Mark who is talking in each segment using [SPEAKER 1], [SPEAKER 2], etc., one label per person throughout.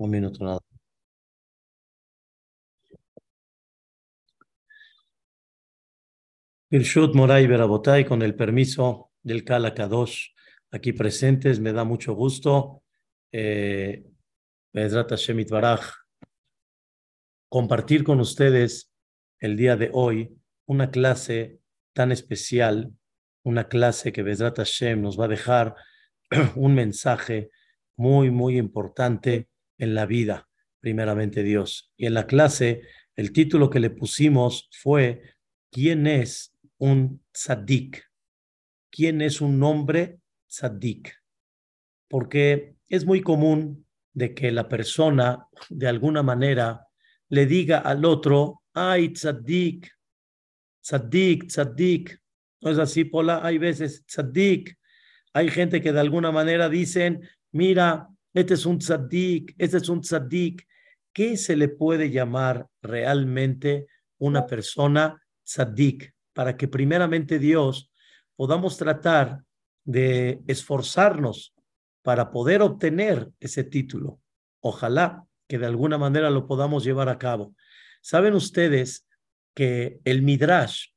[SPEAKER 1] Un minuto nada. Irshut Moray Berabotay, con el permiso del Kala Kadosh, aquí presentes, me da mucho gusto. Eh, compartir con ustedes el día de hoy una clase tan especial, una clase que Bezrat Hashem nos va a dejar un mensaje muy, muy importante en la vida, primeramente Dios. Y en la clase, el título que le pusimos fue ¿Quién es un tzaddik? ¿Quién es un hombre tzaddik? Porque es muy común de que la persona, de alguna manera, le diga al otro, ay, tzaddik, tzaddik, tzaddik. No es así, Pola, hay veces tzaddik. Hay gente que de alguna manera dicen, mira, este es un tzaddik, este es un tzaddik. ¿Qué se le puede llamar realmente una persona tzaddik? Para que primeramente Dios podamos tratar de esforzarnos para poder obtener ese título. Ojalá que de alguna manera lo podamos llevar a cabo. Saben ustedes que el Midrash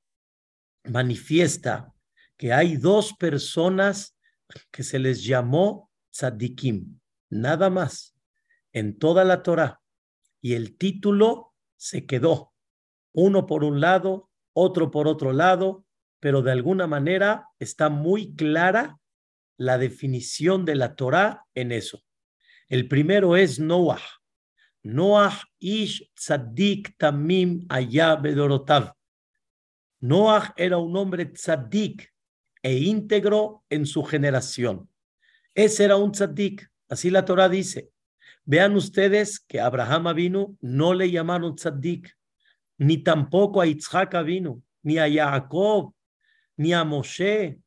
[SPEAKER 1] manifiesta que hay dos personas que se les llamó tzaddikim nada más, en toda la Torah. Y el título se quedó, uno por un lado, otro por otro lado, pero de alguna manera está muy clara la definición de la Torah en eso. El primero es Noah. Noah ish tzaddik tamim allá bedorotav. Noah era un hombre tzaddik e íntegro en su generación. Ese era un tzaddik. Así la Torah dice. Vean ustedes que Abraham vino, no le llamaron tzaddik, ni tampoco a Yitzhak vino, ni a Jacob, ni a Moshe.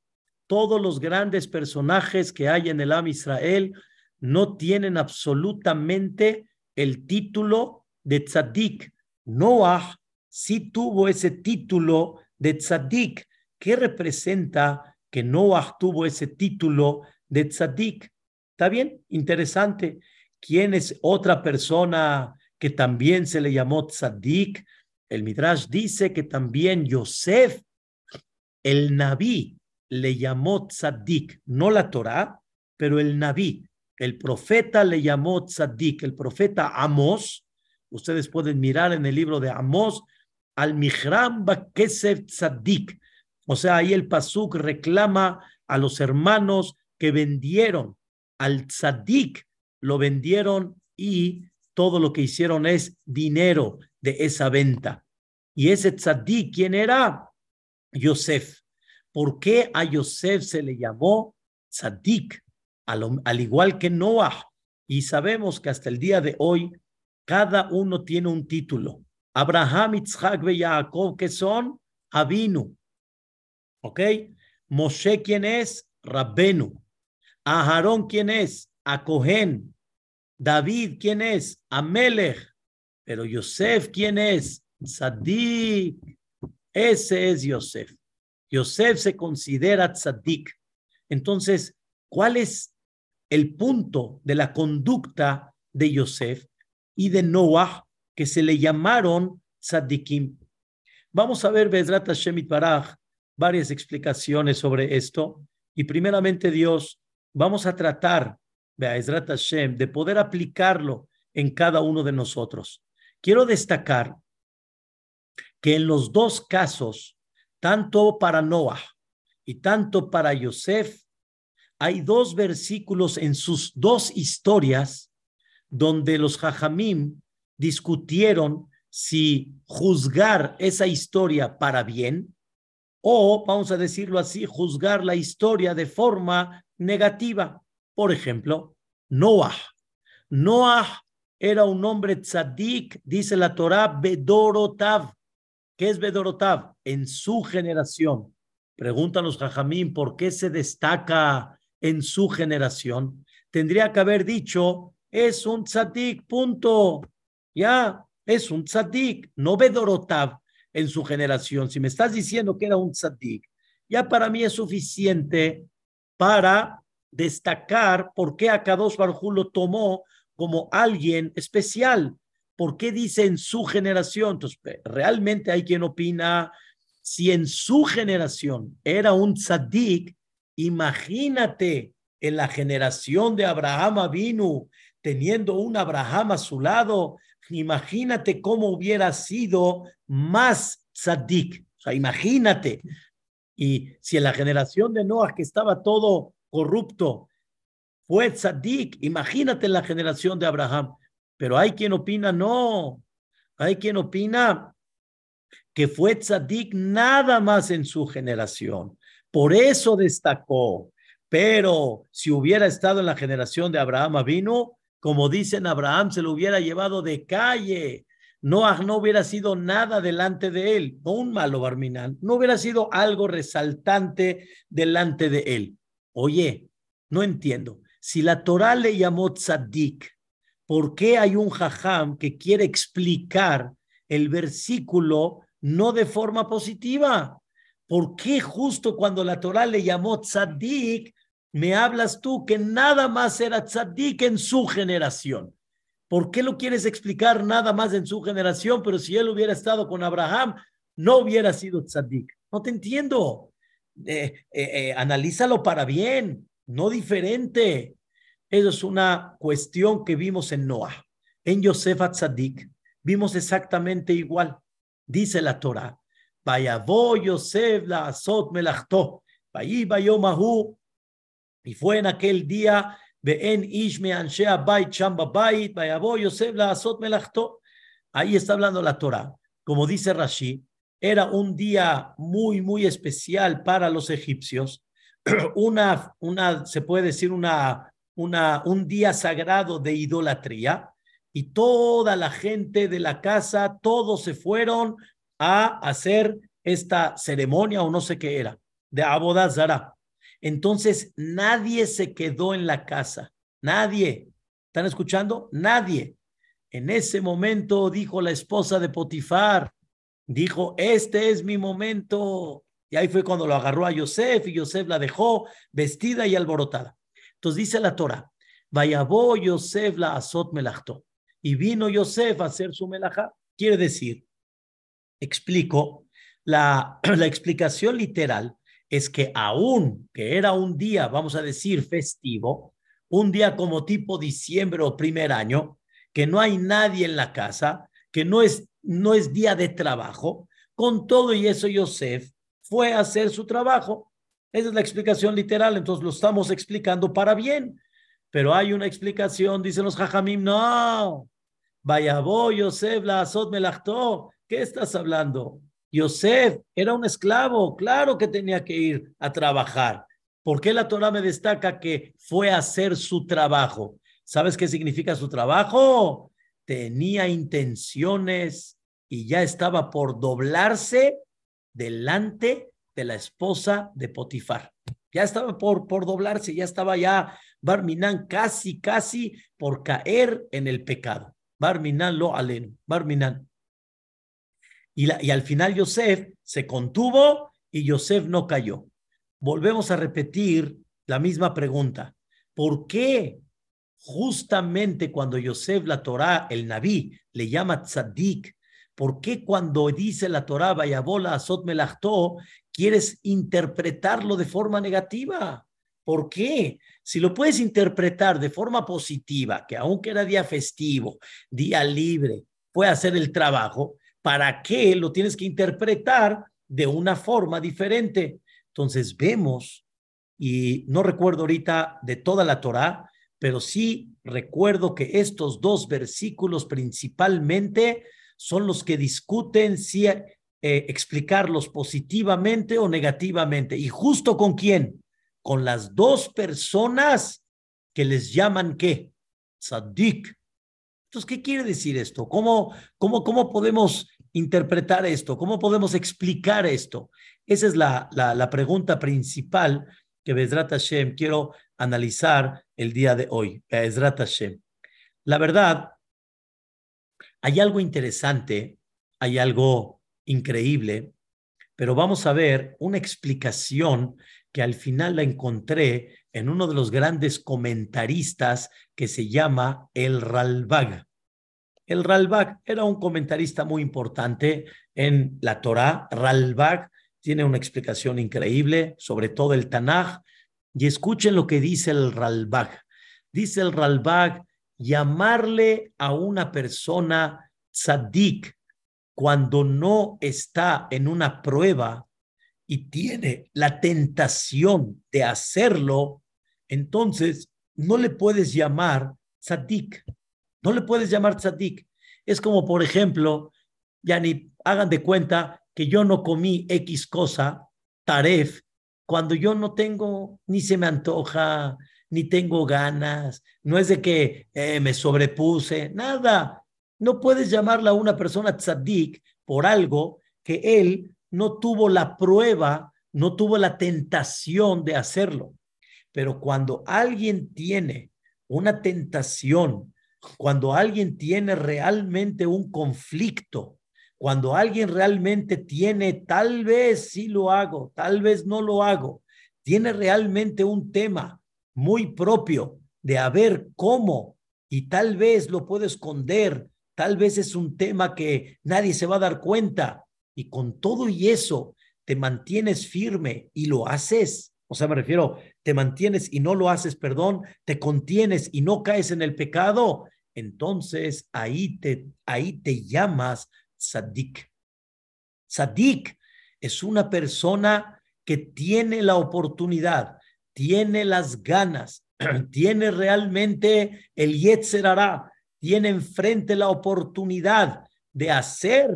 [SPEAKER 1] Todos los grandes personajes que hay en el Am Israel no tienen absolutamente el título de tzaddik. Noah sí tuvo ese título de tzaddik. ¿Qué representa que Noah tuvo ese título de tzaddik? Está bien, interesante. ¿Quién es otra persona que también se le llamó tzaddik? El Midrash dice que también Yosef, el Naví, le llamó tzaddik, no la Torah, pero el Naví, el profeta le llamó tzaddik, el profeta Amos. Ustedes pueden mirar en el libro de Amos, al Mihram Bakesef tzaddik. O sea, ahí el Pasuk reclama a los hermanos que vendieron al tzadik lo vendieron y todo lo que hicieron es dinero de esa venta. Y ese tzadik, ¿quién era? Yosef. ¿Por qué a Yosef se le llamó tzadik? Al, al igual que Noah. Y sabemos que hasta el día de hoy, cada uno tiene un título. Abraham, Isaac y Jacob, que son Abinu. ¿Ok? Moshe, ¿quién es? Rabbenu. Aarón, ¿quién es? A Cohen. David, ¿quién es? A Melech. Pero Yosef, ¿quién es? Tzadik. Ese es Yosef. Yosef se considera tzadik. Entonces, ¿cuál es el punto de la conducta de Yosef y de Noah que se le llamaron tzadikim? Vamos a ver, Bezrat Hashem Baraj, varias explicaciones sobre esto. Y primeramente Dios vamos a tratar, Hashem, de poder aplicarlo en cada uno de nosotros. Quiero destacar que en los dos casos, tanto para Noah y tanto para Yosef, hay dos versículos en sus dos historias donde los Jajamim discutieron si juzgar esa historia para bien o, vamos a decirlo así, juzgar la historia de forma negativa. Por ejemplo, Noah. Noah era un hombre tzadik, dice la Torah, Bedorotav. ¿Qué es Bedorotav? En su generación. Preguntan los Jajamín, ¿por qué se destaca en su generación? Tendría que haber dicho, es un tzadik, punto. Ya, es un tzadik, no Bedorotav en su generación. Si me estás diciendo que era un tzadik, ya para mí es suficiente para destacar por qué Akadosh Barjú lo tomó como alguien especial. ¿Por qué dice en su generación? Entonces, realmente hay quien opina, si en su generación era un tzaddik, imagínate en la generación de Abraham vino teniendo un Abraham a su lado, imagínate cómo hubiera sido más tzaddik. O sea, imagínate. Y si en la generación de Noah que estaba todo corrupto fue tzaddik, imagínate en la generación de Abraham. Pero hay quien opina, no. Hay quien opina que fue tzaddik nada más en su generación. Por eso destacó. Pero si hubiera estado en la generación de Abraham vino, como dicen Abraham, se lo hubiera llevado de calle. Noah no hubiera sido nada delante de él, no un malo Barminal, no hubiera sido algo resaltante delante de él. Oye, no entiendo. Si la Torah le llamó tzaddik, ¿por qué hay un jajam que quiere explicar el versículo no de forma positiva? ¿Por qué justo cuando la Torah le llamó tzaddik, me hablas tú que nada más era tzaddik en su generación? ¿Por qué lo quieres explicar nada más en su generación? Pero si él hubiera estado con Abraham, no hubiera sido tzaddik. No te entiendo. Eh, eh, eh, analízalo para bien, no diferente. Eso es una cuestión que vimos en Noah. En Yosef Atzadik vimos exactamente igual. Dice la Torah, Vayavo Yosef la azot melachto, mahu. Y fue en aquel día, en. Ahí está hablando la Torah. Como dice Rashi, era un día muy, muy especial para los egipcios. Una, una, se puede decir, una una, un día sagrado de idolatría y toda la gente de la casa, todos se fueron a hacer esta ceremonia o no sé qué era, de Abodazara. Entonces nadie se quedó en la casa, nadie. ¿Están escuchando? Nadie. En ese momento dijo la esposa de Potifar, dijo, este es mi momento. Y ahí fue cuando lo agarró a Yosef y Yosef la dejó vestida y alborotada. Entonces dice la Torah, Vayabó Yosef la azot melachto. Y vino Yosef a hacer su melajá. Quiere decir, explico, la, la explicación literal es que aún que era un día, vamos a decir, festivo, un día como tipo diciembre o primer año, que no hay nadie en la casa, que no es, no es día de trabajo, con todo y eso Yosef fue a hacer su trabajo. Esa es la explicación literal, entonces lo estamos explicando para bien. Pero hay una explicación, dicen los jajamim, no. Vaya vos, Yosef, la azot melachto. ¿Qué estás hablando? Yosef era un esclavo, claro que tenía que ir a trabajar. ¿Por qué la Torah me destaca que fue a hacer su trabajo? ¿Sabes qué significa su trabajo? Tenía intenciones y ya estaba por doblarse delante de la esposa de Potifar. Ya estaba por, por doblarse, ya estaba ya Barminan casi, casi por caer en el pecado. Barminan lo alen, Barminan. Y, al final Yosef se contuvo y Yosef no cayó. Volvemos a repetir la misma pregunta. ¿Por qué justamente cuando Yosef la Torah, el Naví, le llama tzaddik, ¿por qué cuando dice la Torah, Vayabola Azot Melachto, quieres interpretarlo de forma negativa. ¿Por qué? Si lo puedes interpretar de forma positiva, que aunque era día festivo, día libre, fue hacer el trabajo, ¿para qué lo tienes que interpretar de una forma diferente? Entonces vemos, y no recuerdo ahorita de toda la Torah, pero sí recuerdo que estos dos versículos principalmente son los que discuten si eh, explicarlos positivamente o negativamente. ¿Y justo con quién? Con las dos personas que les llaman qué? Sadik. Entonces, ¿qué quiere decir esto? ¿Cómo, cómo, cómo podemos interpretar esto? ¿Cómo podemos explicar esto? Esa es la, la, pregunta principal que Bezrat Hashem quiero analizar el día de hoy. Bezrat Hashem. La verdad, hay algo interesante, hay algo increíble, pero vamos a ver una explicación que al final la encontré en uno de los grandes comentaristas que se llama el Ralbag. El Ralbag era un comentarista muy importante en la Torá. Ralbag tiene una explicación increíble sobre todo el Tanaj. Y escuchen lo que dice el Ralbag. Dice el Ralbag, llamarle a una persona tzadik cuando no está en una prueba y tiene la tentación de hacerlo, entonces no le puedes llamar tzadik. No le puedes llamar tzadik. Es como, por ejemplo, ya ni hagan de cuenta que yo no comí X cosa, taref, cuando yo no tengo, ni se me antoja, ni tengo ganas, no es de que eh, me sobrepuse, nada. No puedes llamarla una persona tzadik por algo que él no tuvo la prueba, no tuvo la tentación de hacerlo. Pero cuando alguien tiene una tentación cuando alguien tiene realmente un conflicto, cuando alguien realmente tiene, tal vez sí lo hago, tal vez no lo hago, tiene realmente un tema muy propio de a ver cómo y tal vez lo puedo esconder, tal vez es un tema que nadie se va a dar cuenta y con todo y eso te mantienes firme y lo haces. O sea, me refiero, te mantienes y no lo haces, perdón, te contienes y no caes en el pecado entonces ahí te, ahí te llamas sadik. Sadik es una persona que tiene la oportunidad, tiene las ganas, tiene realmente el Yetzerará, tiene enfrente la oportunidad de hacer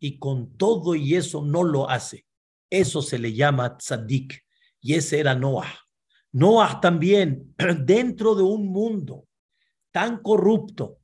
[SPEAKER 1] y con todo y eso no lo hace. Eso se le llama tzadik y ese era Noah. Noah también dentro de un mundo tan corrupto,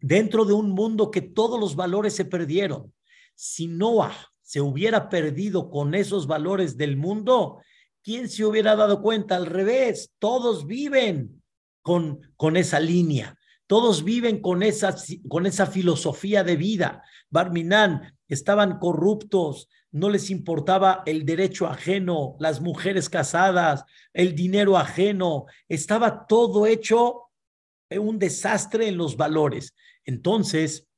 [SPEAKER 1] dentro de un mundo que todos los valores se perdieron. Si Noah se hubiera perdido con esos valores del mundo, ¿quién se hubiera dado cuenta? Al revés, todos viven con, con esa línea. Todos viven con esa, con esa filosofía de vida. Barminan estaban corruptos, no les importaba el derecho ajeno, las mujeres casadas, el dinero ajeno, estaba todo hecho un desastre en los valores. Entonces,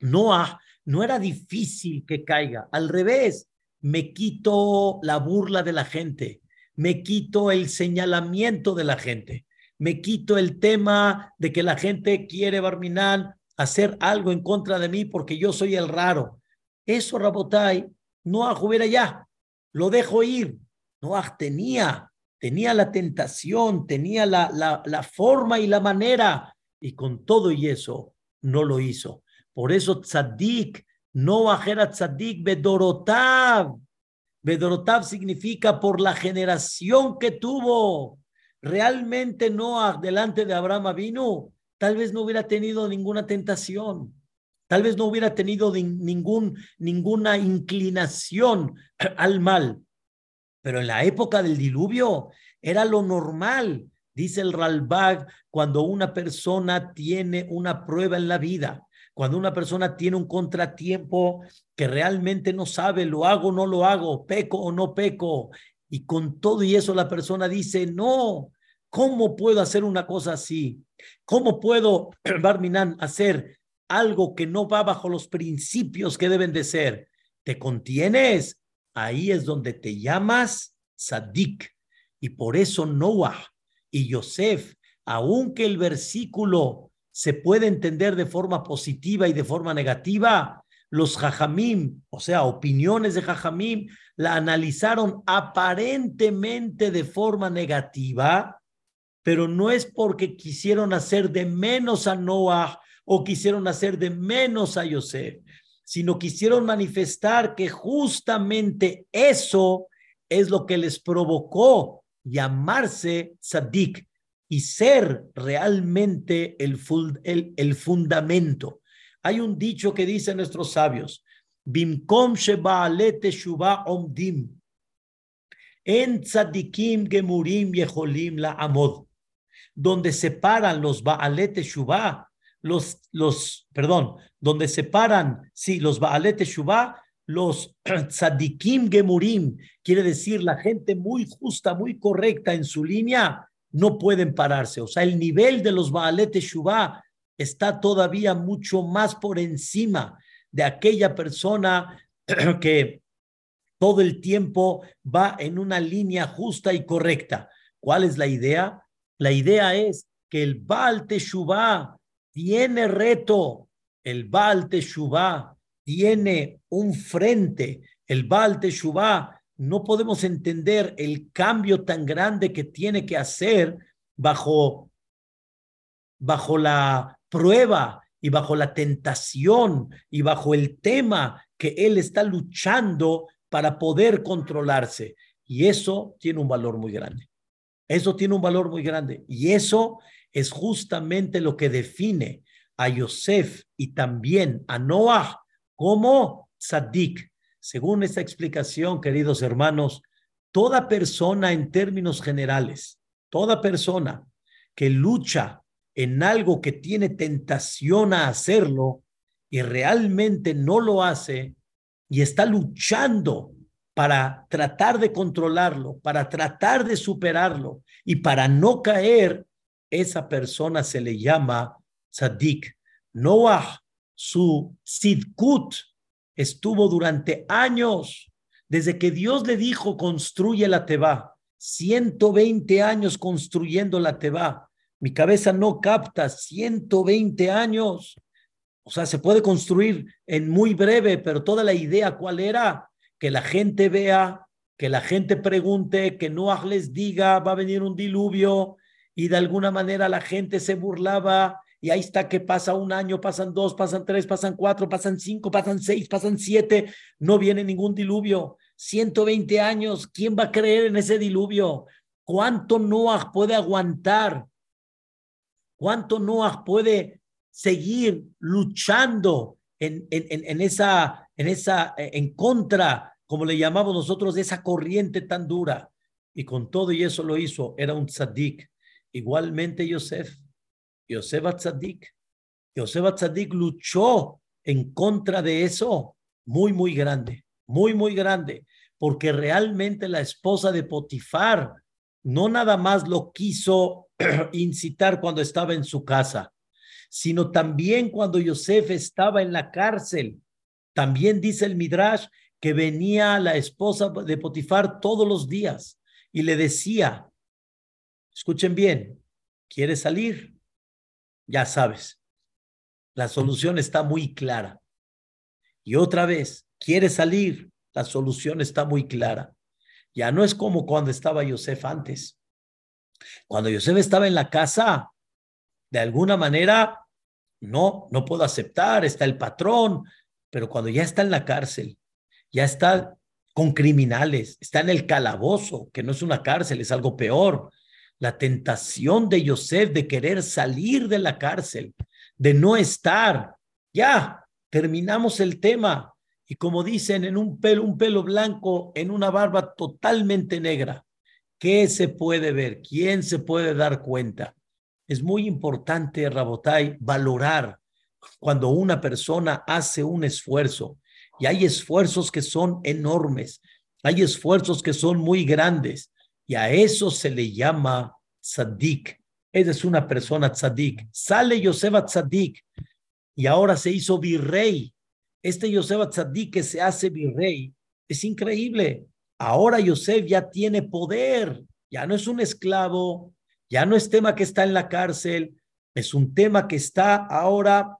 [SPEAKER 1] Noah no era difícil que caiga, al revés, me quito la burla de la gente, me quito el señalamiento de la gente, me quito el tema de que la gente quiere, Barminal, hacer algo en contra de mí porque yo soy el raro. Eso, Rabotai, Noah hubiera ya, lo dejo ir. Noah tenía tenía la tentación, tenía la, la, la forma y la manera, y con todo y eso no lo hizo. Por eso tzaddik, no ajera tzaddik bedorotav. Bedorotav significa por la generación que tuvo. Realmente no delante de Abraham vino, tal vez no hubiera tenido ninguna tentación. Tal vez no hubiera tenido ningún, ninguna inclinación al mal. Pero en la época del diluvio era lo normal, dice el Ralbag, cuando una persona tiene una prueba en la vida, cuando una persona tiene un contratiempo que realmente no sabe, lo hago o no lo hago, peco o no peco, y con todo y eso la persona dice, no, ¿cómo puedo hacer una cosa así? ¿Cómo puedo, Barminan, hacer algo que no va bajo los principios que deben de ser? ¿Te contienes? ahí es donde te llamas Sadik. Y por eso Noah y Yosef, aunque el versículo se puede entender de forma positiva y de forma negativa, los Jajamim, o sea, opiniones de Jajamim, la analizaron aparentemente de forma negativa, pero no es porque quisieron hacer de menos a Noah o quisieron hacer de menos a Yosef, sino quisieron manifestar que justamente eso es lo que les provocó llamarse Sadik y ser realmente el, el, el fundamento. Hay un dicho que dicen nuestros sabios, Bimkom omdim, en tzadikim gemurim yeholim la amod, donde separan los baalete shuba los, los, perdón, donde separan, sí, los Baalet Shubá, los tzadikim gemurim, quiere decir la gente muy justa, muy correcta en su línea, no pueden pararse. O sea, el nivel de los Baalet Shubá está todavía mucho más por encima de aquella persona que todo el tiempo va en una línea justa y correcta. ¿Cuál es la idea? La idea es que el Baal Teshuvah tiene reto, el Baal tiene un frente, el Baal Teshuvah no podemos entender el cambio tan grande que tiene que hacer bajo, bajo la prueba y bajo la tentación y bajo el tema que él está luchando para poder controlarse. Y eso tiene un valor muy grande. Eso tiene un valor muy grande. Y eso es justamente lo que define a Yosef y también a Noah como Sadik. Según esta explicación, queridos hermanos, toda persona en términos generales, toda persona que lucha en algo que tiene tentación a hacerlo y realmente no lo hace y está luchando para tratar de controlarlo, para tratar de superarlo y para no caer, esa persona se le llama tzaddik. Noah, su sidkut, estuvo durante años, desde que Dios le dijo, construye la Teba, 120 años construyendo la Teba. Mi cabeza no capta 120 años. O sea, se puede construir en muy breve, pero toda la idea, ¿cuál era? Que la gente vea, que la gente pregunte, que Noah les diga, va a venir un diluvio, y de alguna manera la gente se burlaba, y ahí está que pasa un año, pasan dos, pasan tres, pasan cuatro, pasan cinco, pasan seis, pasan siete, no viene ningún diluvio. 120 años, ¿quién va a creer en ese diluvio? ¿Cuánto Noah puede aguantar ¿Cuánto Noah puede seguir luchando en, en, en, esa, en esa, en contra, como le llamamos nosotros, de esa corriente tan dura? Y con todo y eso lo hizo, era un tzadik. Igualmente Yosef, Yosef tzadik. Yosef tzadik luchó en contra de eso, muy, muy grande, muy, muy grande, porque realmente la esposa de Potifar no nada más lo quiso incitar cuando estaba en su casa, sino también cuando Yosef estaba en la cárcel. También dice el Midrash que venía la esposa de Potifar todos los días y le decía, escuchen bien, ¿quieres salir? Ya sabes, la solución está muy clara. Y otra vez, ¿quieres salir? La solución está muy clara. Ya no es como cuando estaba Yosef antes. Cuando Yosef estaba en la casa, de alguna manera, no, no puedo aceptar, está el patrón, pero cuando ya está en la cárcel, ya está con criminales, está en el calabozo, que no es una cárcel, es algo peor. La tentación de Yosef de querer salir de la cárcel, de no estar, ya, terminamos el tema. Y como dicen, en un pelo, un pelo blanco, en una barba totalmente negra. ¿Qué se puede ver? ¿Quién se puede dar cuenta? Es muy importante, Rabotai, valorar cuando una persona hace un esfuerzo. Y hay esfuerzos que son enormes, hay esfuerzos que son muy grandes. Y a eso se le llama tzadik. Esa es una persona tzadik. Sale Yoseba tzadik y ahora se hizo virrey. Este Yoseba tzadik que se hace virrey es increíble. Ahora Yosef ya tiene poder, ya no es un esclavo, ya no es tema que está en la cárcel, es un tema que está ahora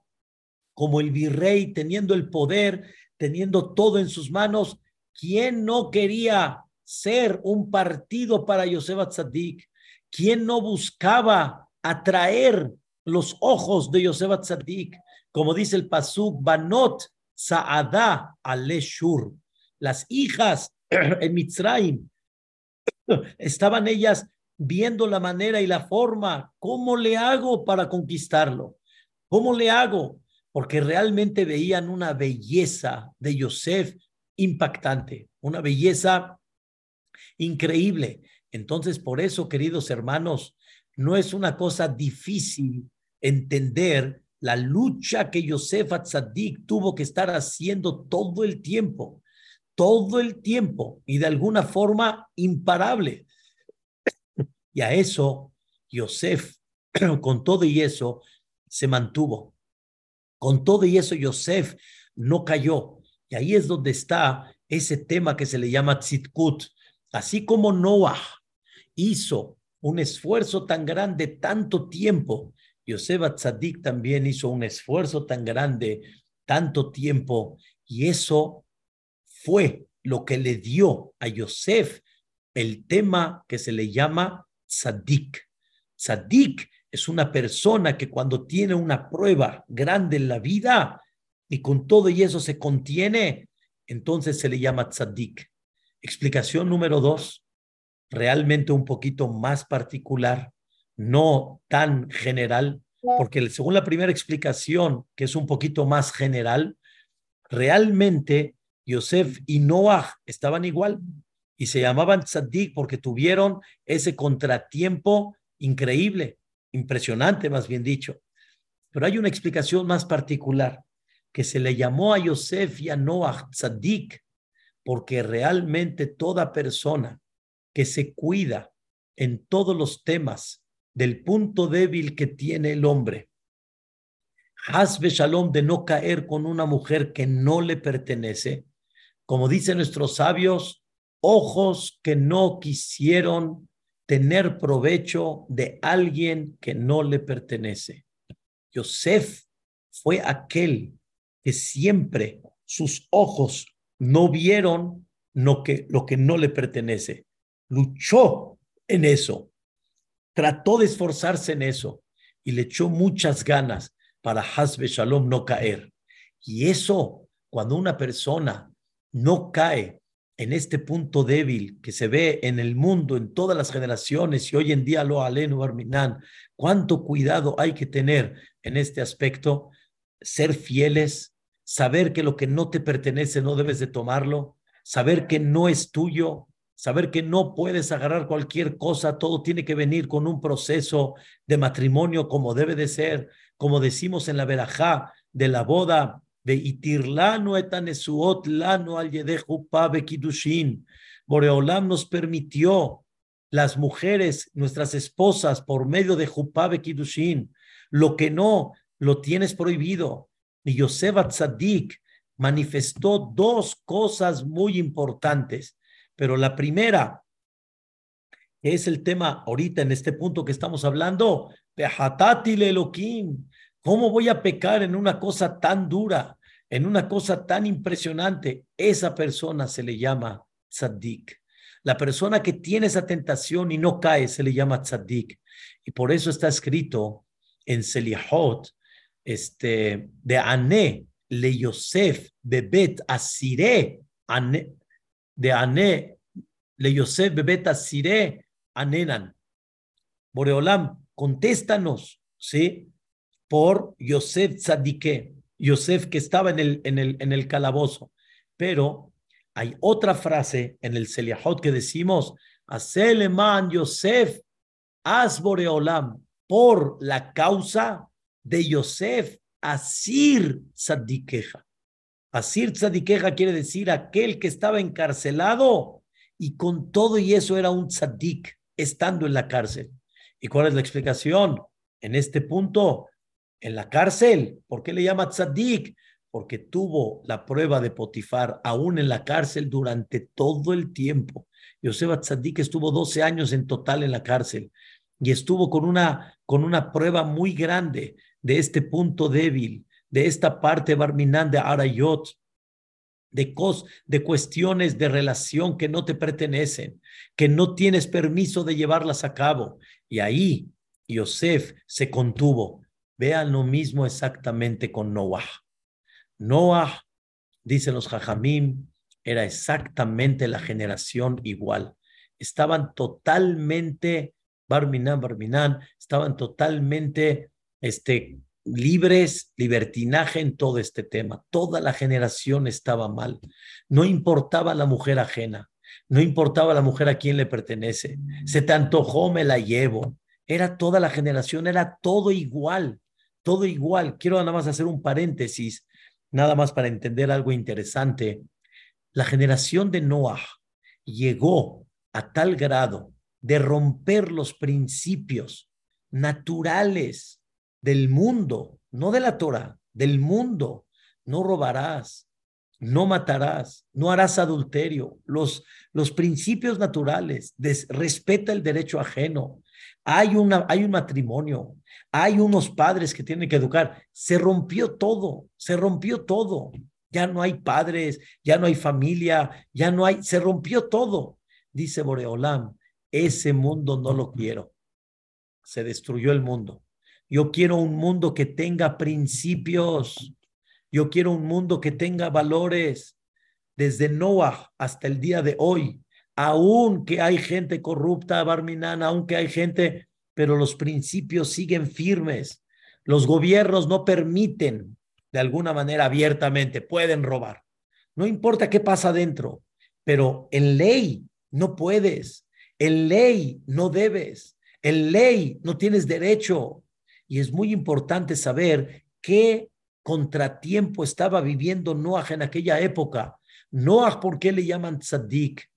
[SPEAKER 1] como el virrey, teniendo el poder, teniendo todo en sus manos. ¿Quién no quería ser un partido para Yosef Atzadik? ¿Quién no buscaba atraer los ojos de Yosef Atzadik? Como dice el Pasuk, Banot Saada Aleshur. Las hijas en Mitzrayim. Estaban ellas viendo la manera y la forma, ¿cómo le hago para conquistarlo? ¿Cómo le hago? Porque realmente veían una belleza de Yosef impactante, una belleza increíble. Entonces, por eso, queridos hermanos, no es una cosa difícil entender la lucha que Yosef Atzadik tuvo que estar haciendo todo el tiempo, todo el tiempo y de alguna forma imparable. Y a eso Yosef, con todo y eso, se mantuvo. Con todo y eso, Yosef no cayó. Y ahí es donde está ese tema que se le llama tzitkut. Así como Noah hizo un esfuerzo tan grande tanto tiempo, Yosef Atzadik también hizo un esfuerzo tan grande tanto tiempo y eso fue lo que le dio a Yosef el tema que se le llama Tzadik. Tzadik es una persona que cuando tiene una prueba grande en la vida y con todo y eso se contiene, entonces se le llama Tzadik. Explicación número dos, realmente un poquito más particular, no tan general, porque según la primera explicación, que es un poquito más general, realmente Yosef y Noah estaban igual y se llamaban Tzadik porque tuvieron ese contratiempo increíble, impresionante más bien dicho. Pero hay una explicación más particular, que se le llamó a Yosef y a Noah Tzadik, porque realmente toda persona que se cuida en todos los temas del punto débil que tiene el hombre, Hasbe Shalom de no caer con una mujer que no le pertenece, como dicen nuestros sabios, ojos que no quisieron tener provecho de alguien que no le pertenece. Yosef fue aquel que siempre sus ojos no vieron lo que, lo que no le pertenece. Luchó en eso, trató de esforzarse en eso y le echó muchas ganas para Hasbe Shalom no caer. Y eso, cuando una persona no cae en este punto débil que se ve en el mundo, en todas las generaciones, y hoy en día lo aleno Arminan, cuánto cuidado hay que tener en este aspecto, ser fieles, saber que lo que no te pertenece no debes de tomarlo, saber que no es tuyo, saber que no puedes agarrar cualquier cosa, todo tiene que venir con un proceso de matrimonio como debe de ser, como decimos en la verajá de la boda, itirlano etanesuot lano al kidushin. Boreolam nos permitió las mujeres, nuestras esposas, por medio de Jupabe Kidushin. Lo que no, lo tienes prohibido. Y Yosef Tzadik manifestó dos cosas muy importantes. Pero la primera, es el tema ahorita en este punto que estamos hablando, ¿Cómo voy a pecar en una cosa tan dura? en una cosa tan impresionante, esa persona se le llama tzaddik. La persona que tiene esa tentación y no cae se le llama tzaddik. Y por eso está escrito en Selihot, este, de Ané, le Yosef, bebet asire, de Ané, le Yosef, bebet asire, anenan. Boreolam, contéstanos, ¿sí? Por Yosef tzadike. Yosef que estaba en el, en el, en el calabozo. Pero hay otra frase en el Seliahot que decimos, Aseleman Yosef Asboreolam, por la causa de Yosef, Asir Tzadikeja. Asir Tzadikeja quiere decir aquel que estaba encarcelado y con todo y eso era un tzadik estando en la cárcel. ¿Y cuál es la explicación? En este punto, en la cárcel. ¿Por qué le llama tzadik? Porque tuvo la prueba de Potifar aún en la cárcel durante todo el tiempo. Yosef Tzadik estuvo 12 años en total en la cárcel y estuvo con una, con una prueba muy grande de este punto débil, de esta parte barminán de Arayot, de, cos, de cuestiones de relación que no te pertenecen, que no tienes permiso de llevarlas a cabo. Y ahí Yosef se contuvo, Vean lo mismo exactamente con Noah. Noah, dicen los Jajamim, era exactamente la generación igual. Estaban totalmente, Barminan, Barminan, estaban totalmente este, libres, libertinaje en todo este tema. Toda la generación estaba mal. No importaba la mujer ajena, no importaba la mujer a quién le pertenece. Se te antojó, me la llevo. Era toda la generación, era todo igual todo igual. Quiero nada más hacer un paréntesis, nada más para entender algo interesante. La generación de Noah llegó a tal grado de romper los principios naturales del mundo, no de la Torah, del mundo. No robarás, no matarás, no harás adulterio. Los, los principios naturales, respeta el derecho ajeno. Hay, una, hay un matrimonio, hay unos padres que tienen que educar. Se rompió todo, se rompió todo. Ya no hay padres, ya no hay familia, ya no hay, se rompió todo. Dice Boreolam, ese mundo no lo quiero. Se destruyó el mundo. Yo quiero un mundo que tenga principios. Yo quiero un mundo que tenga valores. Desde Noah hasta el día de hoy, aunque hay gente corrupta, Barminan, aunque hay gente, pero los principios siguen firmes. Los gobiernos no permiten, de alguna manera abiertamente, pueden robar. No importa qué pasa adentro, pero en ley no puedes. En ley no debes. En ley no tienes derecho. Y es muy importante saber qué contratiempo estaba viviendo Noah en aquella época. Noah, ¿por qué le llaman tzaddik?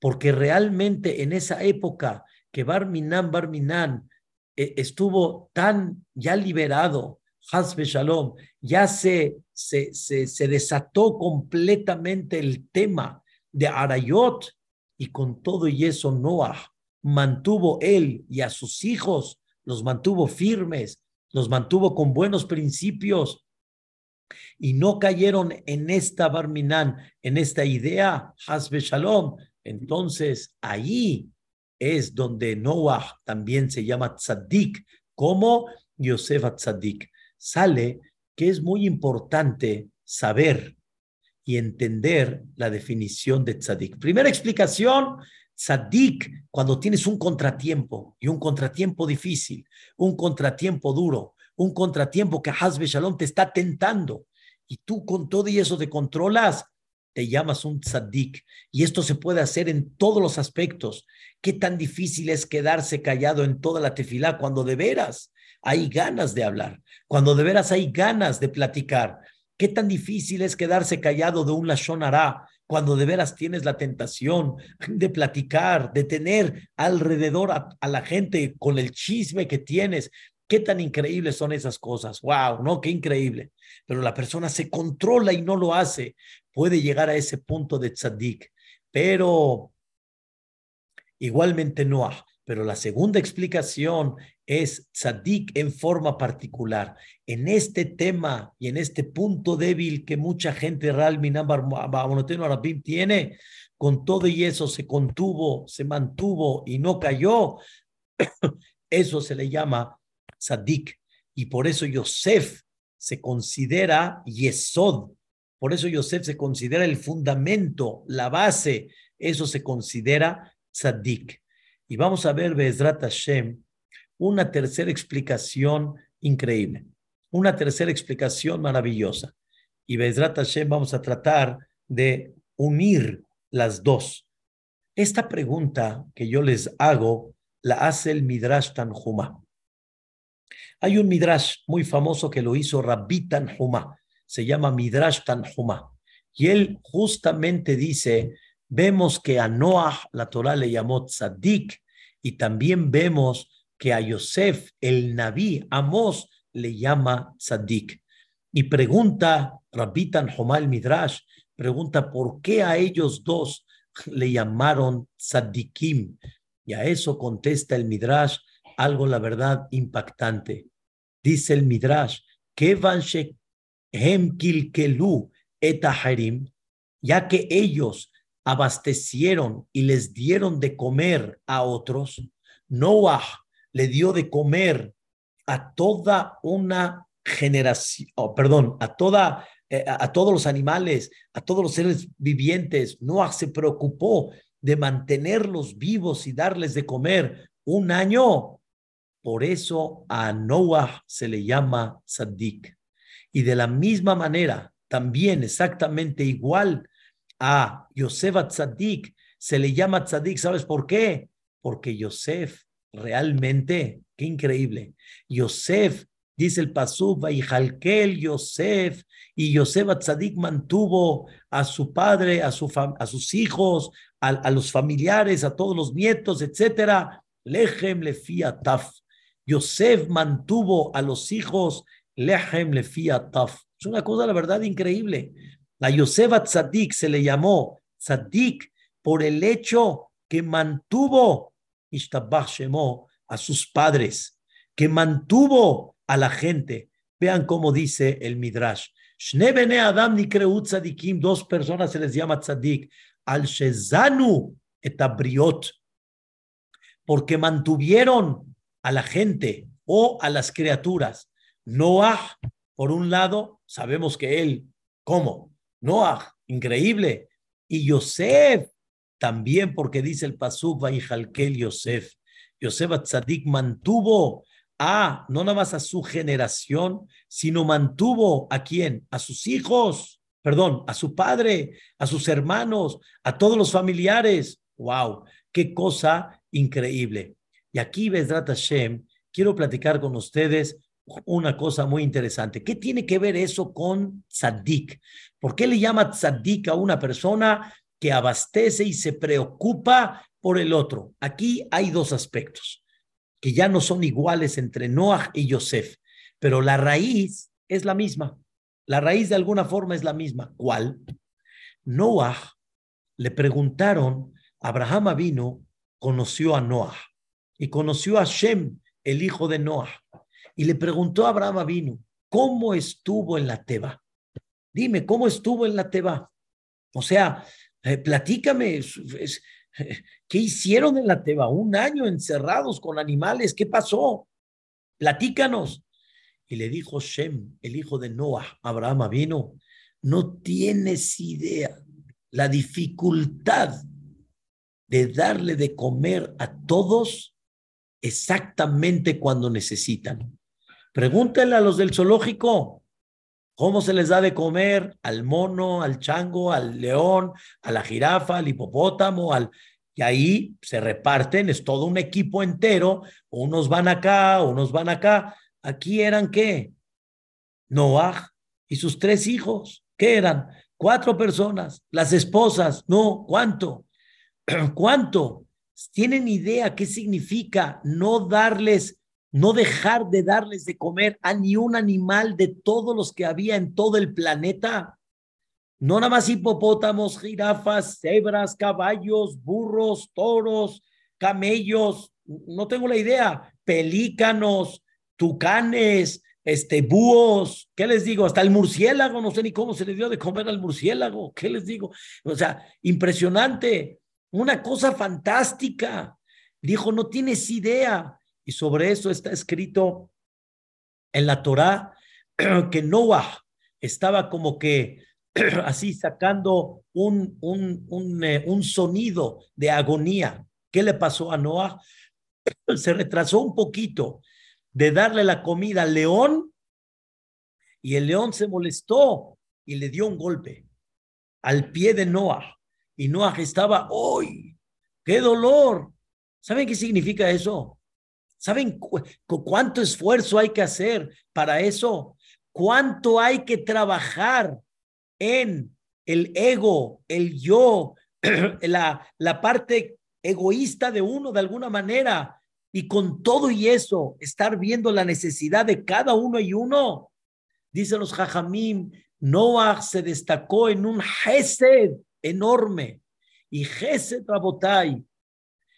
[SPEAKER 1] Porque realmente en esa época que Barminan, Barminan eh, estuvo tan ya liberado, Hasbe Shalom, ya se, se, se, se desató completamente el tema de Arayot, y con todo y eso Noah mantuvo él y a sus hijos, los mantuvo firmes, los mantuvo con buenos principios y no cayeron en esta Barminan, en esta idea, Hasbe Shalom. Entonces ahí es donde Noah también se llama Tzaddik, como Yosef Tzaddik. Sale que es muy importante saber y entender la definición de tzadik. Primera explicación, tzadik, cuando tienes un contratiempo y un contratiempo difícil, un contratiempo duro, un contratiempo que Hazbe Shalom te está tentando y tú con todo y eso te controlas, te llamas un tzadik. Y esto se puede hacer en todos los aspectos. ¿Qué tan difícil es quedarse callado en toda la tefilá cuando de veras hay ganas de hablar, cuando de veras hay ganas de platicar? ¿Qué tan difícil es quedarse callado de un lashon cuando de veras tienes la tentación de platicar, de tener alrededor a, la gente con el chisme que tienes? ¿Qué tan increíbles son esas cosas? ¡Wow! ¿No? ¡Qué increíble! Pero la persona se controla y no lo hace. Puede llegar a ese punto de tzadik. Pero igualmente no. Pero la segunda explicación es tzadik en forma particular. En este tema y en este punto débil que mucha gente real Arabim tiene, con todo y eso se contuvo, se mantuvo y no cayó, eso se le llama tzadik. Y por eso Yosef se considera Yesod. Por eso Yosef se considera el fundamento, la base. Eso se considera tzadik. Y vamos a ver Bezrat Hashem una tercera explicación increíble, una tercera explicación maravillosa. Y Bezrat Hashem vamos a tratar de unir las dos. Esta pregunta que yo les hago la hace el Midrash Tanjuma. Hay un Midrash muy famoso que lo hizo Rabbi Tanjuma, se llama Midrash Tanjuma. Y él justamente dice, vemos que a Noah la Torah le llamó Tzadik y también vemos que a Yosef, el Naví, Amos, le llama Sadik. Y pregunta, Rabitan Homal Midrash, pregunta por qué a ellos dos le llamaron Sadikim. Y a eso contesta el Midrash algo, la verdad, impactante. Dice el Midrash, que hem kilkelu etaharim, ya que ellos abastecieron y les dieron de comer a otros, Noah le dio de comer a toda una generación, oh, perdón, a toda eh, a todos los animales, a todos los seres vivientes. Noah se preocupó de mantenerlos vivos y darles de comer un año. Por eso a Noah se le llama Sadik. Y de la misma manera, también exactamente igual a Yosef Tzadik se le llama Tzadik. ¿Sabes por qué? Porque Yosef realmente, qué increíble. Yosef dice el Pasuk, y Jalkel, Yosef, y Yosef Atzadik mantuvo a su padre, a, su a sus hijos, a, los familiares, a todos los nietos, etcétera. Lehem lefia taf. Yosef mantuvo a los hijos, Lehem lefia taf. Es una cosa, la verdad, increíble. A Yosef Atzadik se le llamó Tzadik por el hecho que mantuvo a sus padres, que mantuvo a la gente. Vean cómo dice el Midrash. Adam tzadikim, dos personas se les llama tzadik, al shezanu etabriot, porque mantuvieron a la gente o a las criaturas. Noah, por un lado, sabemos que él, ¿cómo? Noah, increíble. Y Yosef, también porque dice el Pasuk, Jalkel Yosef. Yosef Atzadik mantuvo a, no nada más a su generación, sino mantuvo a quién? A sus hijos, perdón, a su padre, a sus hermanos, a todos los familiares. ¡Wow! ¡Qué cosa increíble! Y aquí, Besrat Hashem, quiero platicar con ustedes una cosa muy interesante. ¿Qué tiene que ver eso con tzaddik? ¿Por qué le llama tzaddik a una persona que abastece y se preocupa por el otro. Aquí hay dos aspectos que ya no son iguales entre Noah y Yosef, pero la raíz es la misma. La raíz de alguna forma es la misma. ¿Cuál? Noah le preguntaron, Abraham vino, conoció a Noah y conoció a Shem, el hijo de Noah, y le preguntó a Abraham vino, ¿cómo estuvo en la Teba? Dime, ¿cómo estuvo en la Teba? O sea, eh, platícame, ¿qué hicieron en la Teba? Un año encerrados con animales, ¿qué pasó? Platícanos. Y le dijo Shem, el hijo de Noah, Abraham vino, no tienes idea la dificultad de darle de comer a todos exactamente cuando necesitan. Pregúntale a los del zoológico, ¿Cómo se les da de comer al mono, al chango, al león, a la jirafa, al hipopótamo, al... Y ahí se reparten, es todo un equipo entero, unos van acá, unos van acá. Aquí eran qué? Noah y sus tres hijos. ¿Qué eran? Cuatro personas. Las esposas, no, ¿cuánto? ¿Cuánto? ¿Tienen idea qué significa no darles no dejar de darles de comer a ni un animal de todos los que había en todo el planeta. No nada más hipopótamos, jirafas, cebras, caballos, burros, toros, camellos, no tengo la idea, pelícanos, tucanes, este, búhos, ¿qué les digo? Hasta el murciélago, no sé ni cómo se le dio de comer al murciélago, ¿qué les digo? O sea, impresionante, una cosa fantástica. Dijo, no tienes idea y sobre eso está escrito en la Torá que Noah estaba como que así sacando un, un, un, eh, un sonido de agonía. ¿Qué le pasó a Noah? Se retrasó un poquito de darle la comida al león y el león se molestó y le dio un golpe al pie de Noah. Y Noah estaba, ¡ay! ¡Qué dolor! ¿Saben qué significa eso? ¿Saben cuánto esfuerzo hay que hacer para eso? ¿Cuánto hay que trabajar en el ego, el yo, la, la parte egoísta de uno de alguna manera? Y con todo y eso, estar viendo la necesidad de cada uno y uno. Dicen los jajamim, Noah se destacó en un Gesed enorme. Y Gesed Rabotai,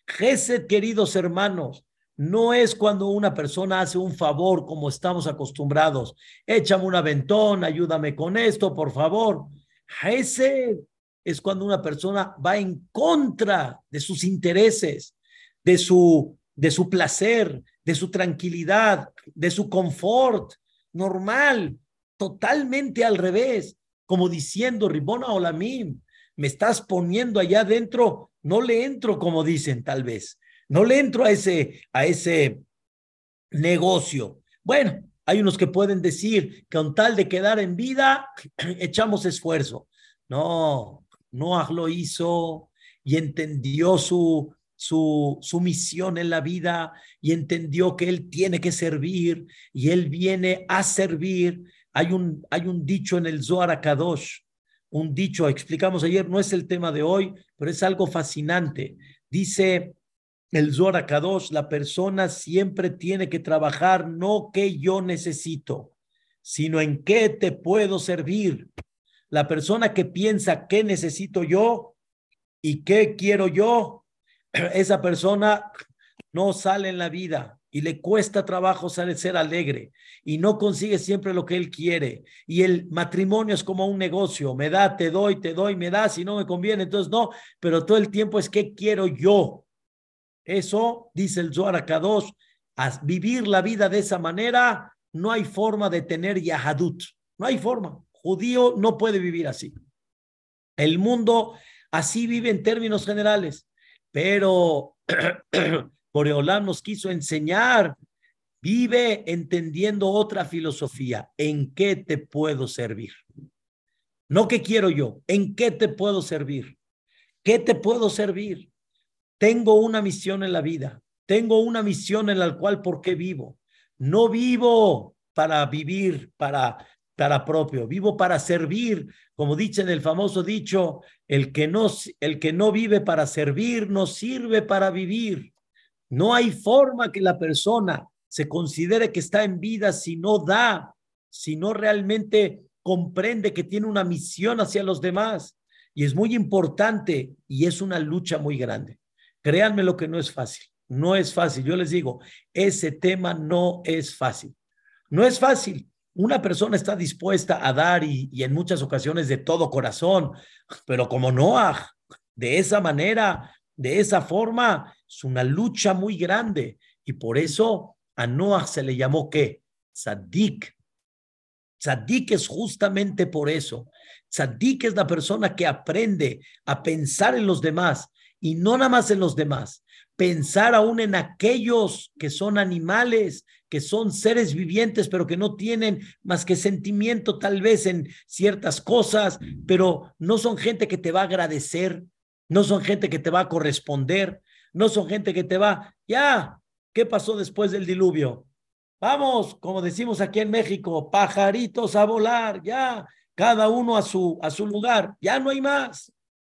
[SPEAKER 1] Gesed, queridos hermanos, no es cuando una persona hace un favor como estamos acostumbrados. Échame un aventón, ayúdame con esto, por favor. Ese es cuando una persona va en contra de sus intereses, de su, de su placer, de su tranquilidad, de su confort normal, totalmente al revés, como diciendo, Ribona Olamim, me estás poniendo allá adentro, no le entro como dicen tal vez no le entro a ese, a ese negocio. Bueno, hay unos que pueden decir que con tal de quedar en vida, echamos esfuerzo. No, Noah lo hizo y entendió su, su, su misión en la vida y entendió que él tiene que servir y él viene a servir. Hay un, hay un dicho en el Zohar Kadosh, un dicho, explicamos ayer, no es el tema de hoy, pero es algo fascinante. Dice el Zohar la persona siempre tiene que trabajar no que yo necesito, sino en qué te puedo servir. La persona que piensa qué necesito yo y qué quiero yo, esa persona no sale en la vida y le cuesta trabajo ser alegre y no consigue siempre lo que él quiere. Y el matrimonio es como un negocio, me da, te doy, te doy, me da, si no me conviene, entonces no, pero todo el tiempo es qué quiero yo. Eso, dice el Zohar Kadosh, a vivir la vida de esa manera, no hay forma de tener Yahadut, no hay forma. Judío no puede vivir así. El mundo así vive en términos generales, pero Boreolán nos quiso enseñar, vive entendiendo otra filosofía, ¿en qué te puedo servir? No qué quiero yo, ¿en qué te puedo servir? ¿Qué te puedo servir? Tengo una misión en la vida, tengo una misión en la cual por qué vivo. No vivo para vivir, para, para propio, vivo para servir, como dice en el famoso dicho, el que, no, el que no vive para servir, no sirve para vivir. No hay forma que la persona se considere que está en vida si no da, si no realmente comprende que tiene una misión hacia los demás. Y es muy importante y es una lucha muy grande. Créanme lo que no es fácil. No es fácil. Yo les digo, ese tema no es fácil. No es fácil. Una persona está dispuesta a dar y, en muchas ocasiones de todo corazón, pero como Noah, de esa manera, de esa forma, es una lucha muy grande. Y por eso a Noah se le llamó qué? Tzadik. Tzadik es justamente por eso. Tzadik es la persona que aprende a pensar en los demás, y no nada más en los demás, pensar aún en aquellos que son animales, que son seres vivientes, pero que no tienen más que sentimiento tal vez en ciertas cosas, pero no son gente que te va a agradecer, no son gente que te va a corresponder, no son gente que te va, ya, ¿qué pasó después del diluvio? Vamos, como decimos aquí en México, pajaritos a volar, ya, cada uno a su, a su lugar, ya no hay más,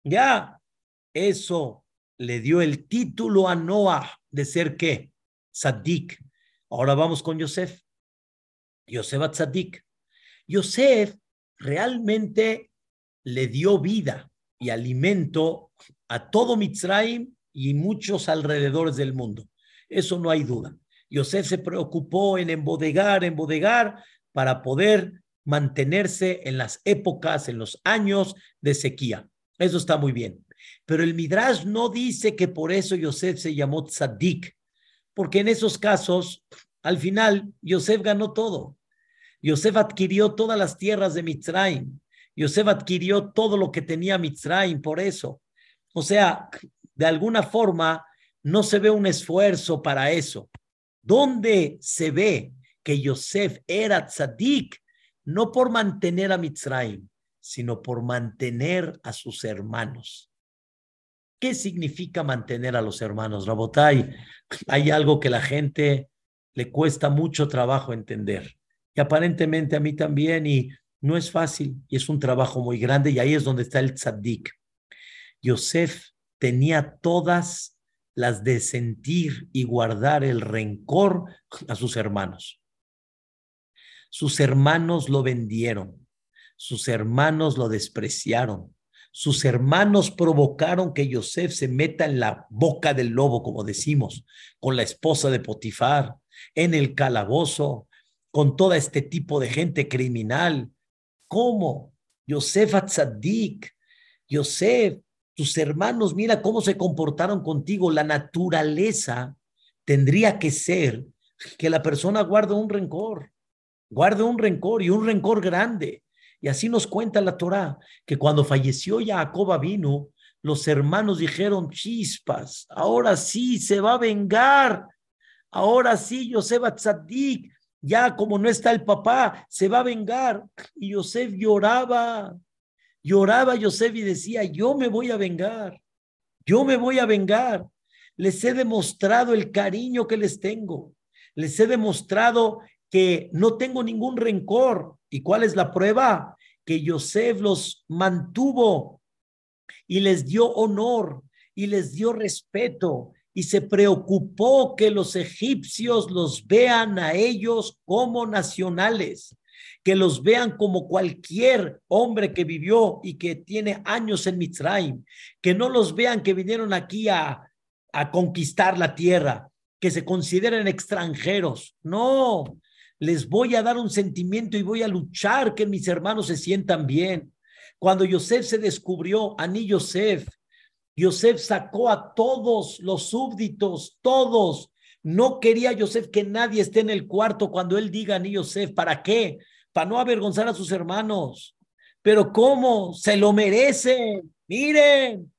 [SPEAKER 1] ya, eso le dio el título a Noah de ser qué? Sadik. Ahora vamos con Yosef. Yosef a Sadik. Yosef realmente le dio vida y alimento a todo Mitzrayim y muchos alrededores del mundo. Eso no hay duda. Yosef se preocupó en embodegar, embodegar para poder mantenerse en las épocas, en los años de sequía. Eso está muy bien. Pero el Midrash no dice que por eso Yosef se llamó Tzadik, porque en esos casos, al final, Yosef ganó todo. Yosef adquirió todas las tierras de Mitzrayim. Yosef adquirió todo lo que tenía Mitzrayim, por eso. O sea, de alguna forma, no se ve un esfuerzo para eso. ¿Dónde se ve que Yosef era tzadik? No por mantener a Mitzrayim, sino por mantener a sus hermanos. ¿Qué significa mantener a los hermanos? Rabotai, hay algo que la gente le cuesta mucho trabajo entender. Y aparentemente a mí también, y no es fácil, y es un trabajo muy grande, y ahí es donde está el tzaddik. Yosef tenía todas las de sentir y guardar el rencor a sus hermanos. Sus hermanos lo vendieron, sus hermanos lo despreciaron, sus hermanos provocaron que Yosef se meta en la boca del lobo, como decimos, con la esposa de Potifar, en el calabozo, con todo este tipo de gente criminal. ¿Cómo? Yosef Atzadik, Yosef, tus hermanos, mira cómo se comportaron contigo. La naturaleza tendría que ser que la persona guarde un rencor, guarde un rencor y un rencor grande. Y así nos cuenta la Torá, que cuando falleció Jacob vino, los hermanos dijeron, chispas, ahora sí se va a vengar, ahora sí Yosef Tzadik, ya como no está el papá, se va a vengar. Y Yosef lloraba, lloraba Yosef y decía, yo me voy a vengar, yo me voy a vengar. les he demostrado el cariño que les tengo, les he demostrado que no tengo ningún rencor. ¿Y cuál es la prueba? Que Yosef los mantuvo y les dio honor y les dio respeto y se preocupó que los egipcios los vean a ellos como nacionales, que los vean como cualquier hombre que vivió y que tiene años en Mitzrayim, que no los vean que vinieron aquí a, a conquistar la tierra, que se consideren extranjeros. No, les voy a dar un sentimiento y voy a luchar que mis hermanos se sientan bien. Cuando Yosef se descubrió, Ani Yosef, Yosef sacó a todos los súbditos, todos. No quería Yosef que nadie esté en el cuarto cuando él diga Ani Yosef. ¿Para qué? Para no avergonzar a sus hermanos. Pero ¿cómo? Se lo merecen. Miren,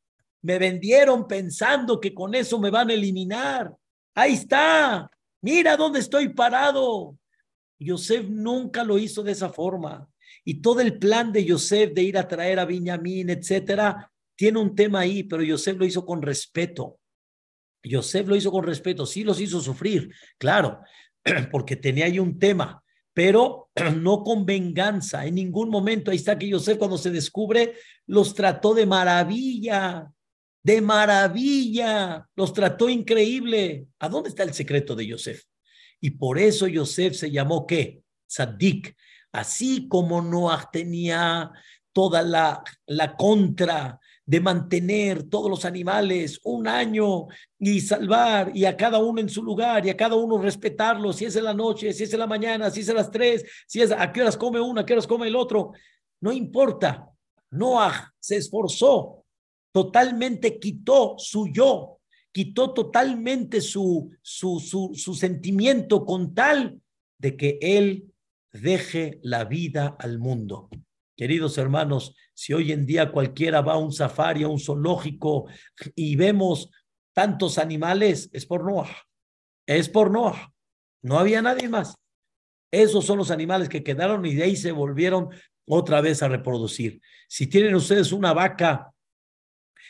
[SPEAKER 1] me vendieron pensando que con eso me van a eliminar. Ahí está. Mira dónde estoy parado. Yosef nunca lo hizo de esa forma. Y todo el plan de Yosef de ir a traer a Benjamín, etcétera, tiene un tema ahí, pero Yosef lo hizo con respeto. Yosef lo hizo con respeto, sí los hizo sufrir, claro, porque tenía ahí un tema, pero no con venganza. En ningún momento, ahí está que Yosef cuando se descubre, los trató de maravilla, de maravilla, los trató increíble. ¿A dónde está el secreto de Yosef? Y por eso Yosef se llamó ¿qué? Sadik. Así como Noah tenía toda la, la contra de mantener todos los animales un año y salvar y a cada uno en su lugar y a cada uno respetarlo, si es en la noche, si es en la mañana, si es a las tres, si es a qué horas come uno, a qué horas come el otro, no importa. Noah se esforzó, totalmente quitó su yo, quitó totalmente su, su, su, su sentimiento con tal de que él deje la vida al mundo. Queridos hermanos, si hoy en día cualquiera va a un safari, a un zoológico y vemos tantos animales, es por Noah. Es por Noah. No había nadie más. Esos son los animales que quedaron y de ahí se volvieron otra vez a reproducir. Si tienen ustedes una vaca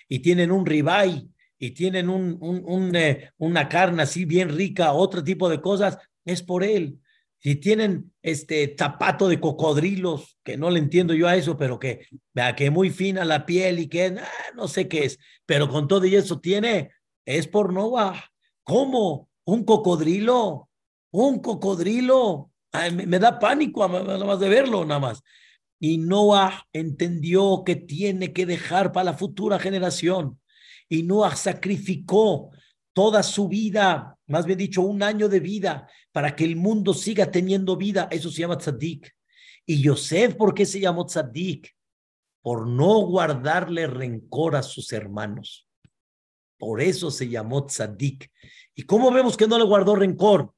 [SPEAKER 1] y tienen un ribeye y tienen un, eh, una carne así bien rica, otro tipo de cosas, es por él. Si tienen este zapato de cocodrilos, que no le entiendo yo a eso, pero que, vea, que muy fina la piel y que ah, no sé qué es, pero con todo y eso tiene, es por Noah. ¿Cómo? ¿Un cocodrilo? ¿Un cocodrilo? me, da pánico nada más de verlo, nada más. Y Noah entendió que tiene que dejar para la futura generación y Noah sacrificó toda su vida, más bien dicho, un año de vida, para que el mundo siga teniendo vida. Eso se llama tzaddik. Y Yosef, ¿por qué se llamó tzaddik? Por no guardarle rencor a sus hermanos. Por eso se llamó tzaddik. ¿Y cómo vemos que no le guardó rencor?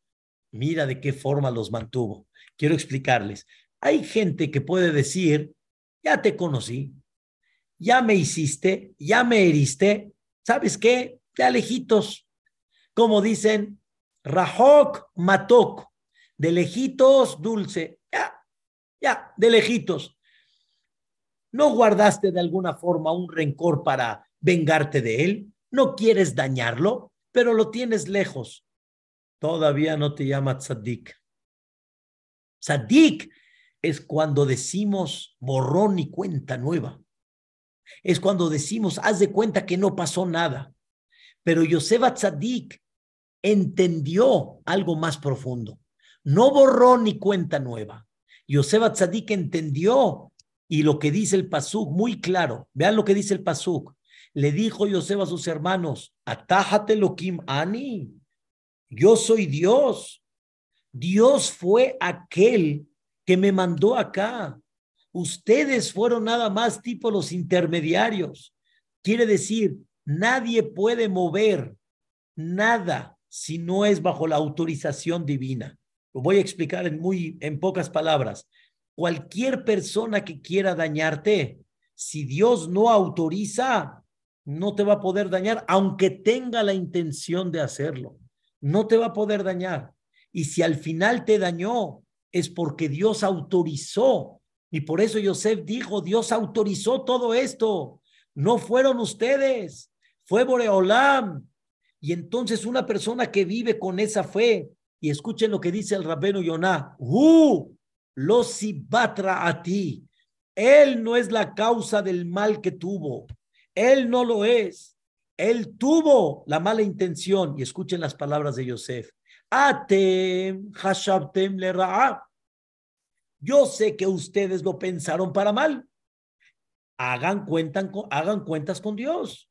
[SPEAKER 1] Mira de qué forma los mantuvo. Quiero explicarles. Hay gente que puede decir, ya te conocí, ya me hiciste, ya me heriste, ¿sabes qué? De lejitos, como dicen, Rahok Matok, de lejitos dulce, ya, ya, de lejitos. ¿No guardaste de alguna forma un rencor para vengarte de él? ¿No quieres dañarlo? Pero lo tienes lejos. Todavía no te llama tzaddik. Tzaddik es cuando decimos borrón y cuenta nueva es cuando decimos, haz de cuenta que no pasó nada. Pero Yosef Tzadik entendió algo más profundo. No borró ni cuenta nueva. Yosef Tzadik entendió y lo que dice el Pasuk, muy claro. Vean lo que dice el Pasuk. Le dijo Yosef a sus hermanos, atájate Kim Ani. Yo soy Dios. Dios fue aquel que me mandó acá. Ustedes fueron nada más tipo los intermediarios. Quiere decir, nadie puede mover nada si no es bajo la autorización divina. Lo voy a explicar en muy en pocas palabras. Cualquier persona que quiera dañarte, si Dios no autoriza, no te va a poder dañar, aunque tenga la intención de hacerlo. No te va a poder dañar. Y si al final te dañó, es porque Dios autorizó y por eso Yosef dijo, Dios autorizó todo esto. No fueron ustedes, fue Boreolam. Y entonces una persona que vive con esa fe, y escuchen lo que dice el rabino Yonah, ¡Uh! Lo batra a ti. Él no es la causa del mal que tuvo. Él no lo es. Él tuvo la mala intención. Y escuchen las palabras de Yosef. Atem hashabtem le Yo sé que ustedes lo pensaron para mal. Hagan, cuentan, hagan cuentas con Dios.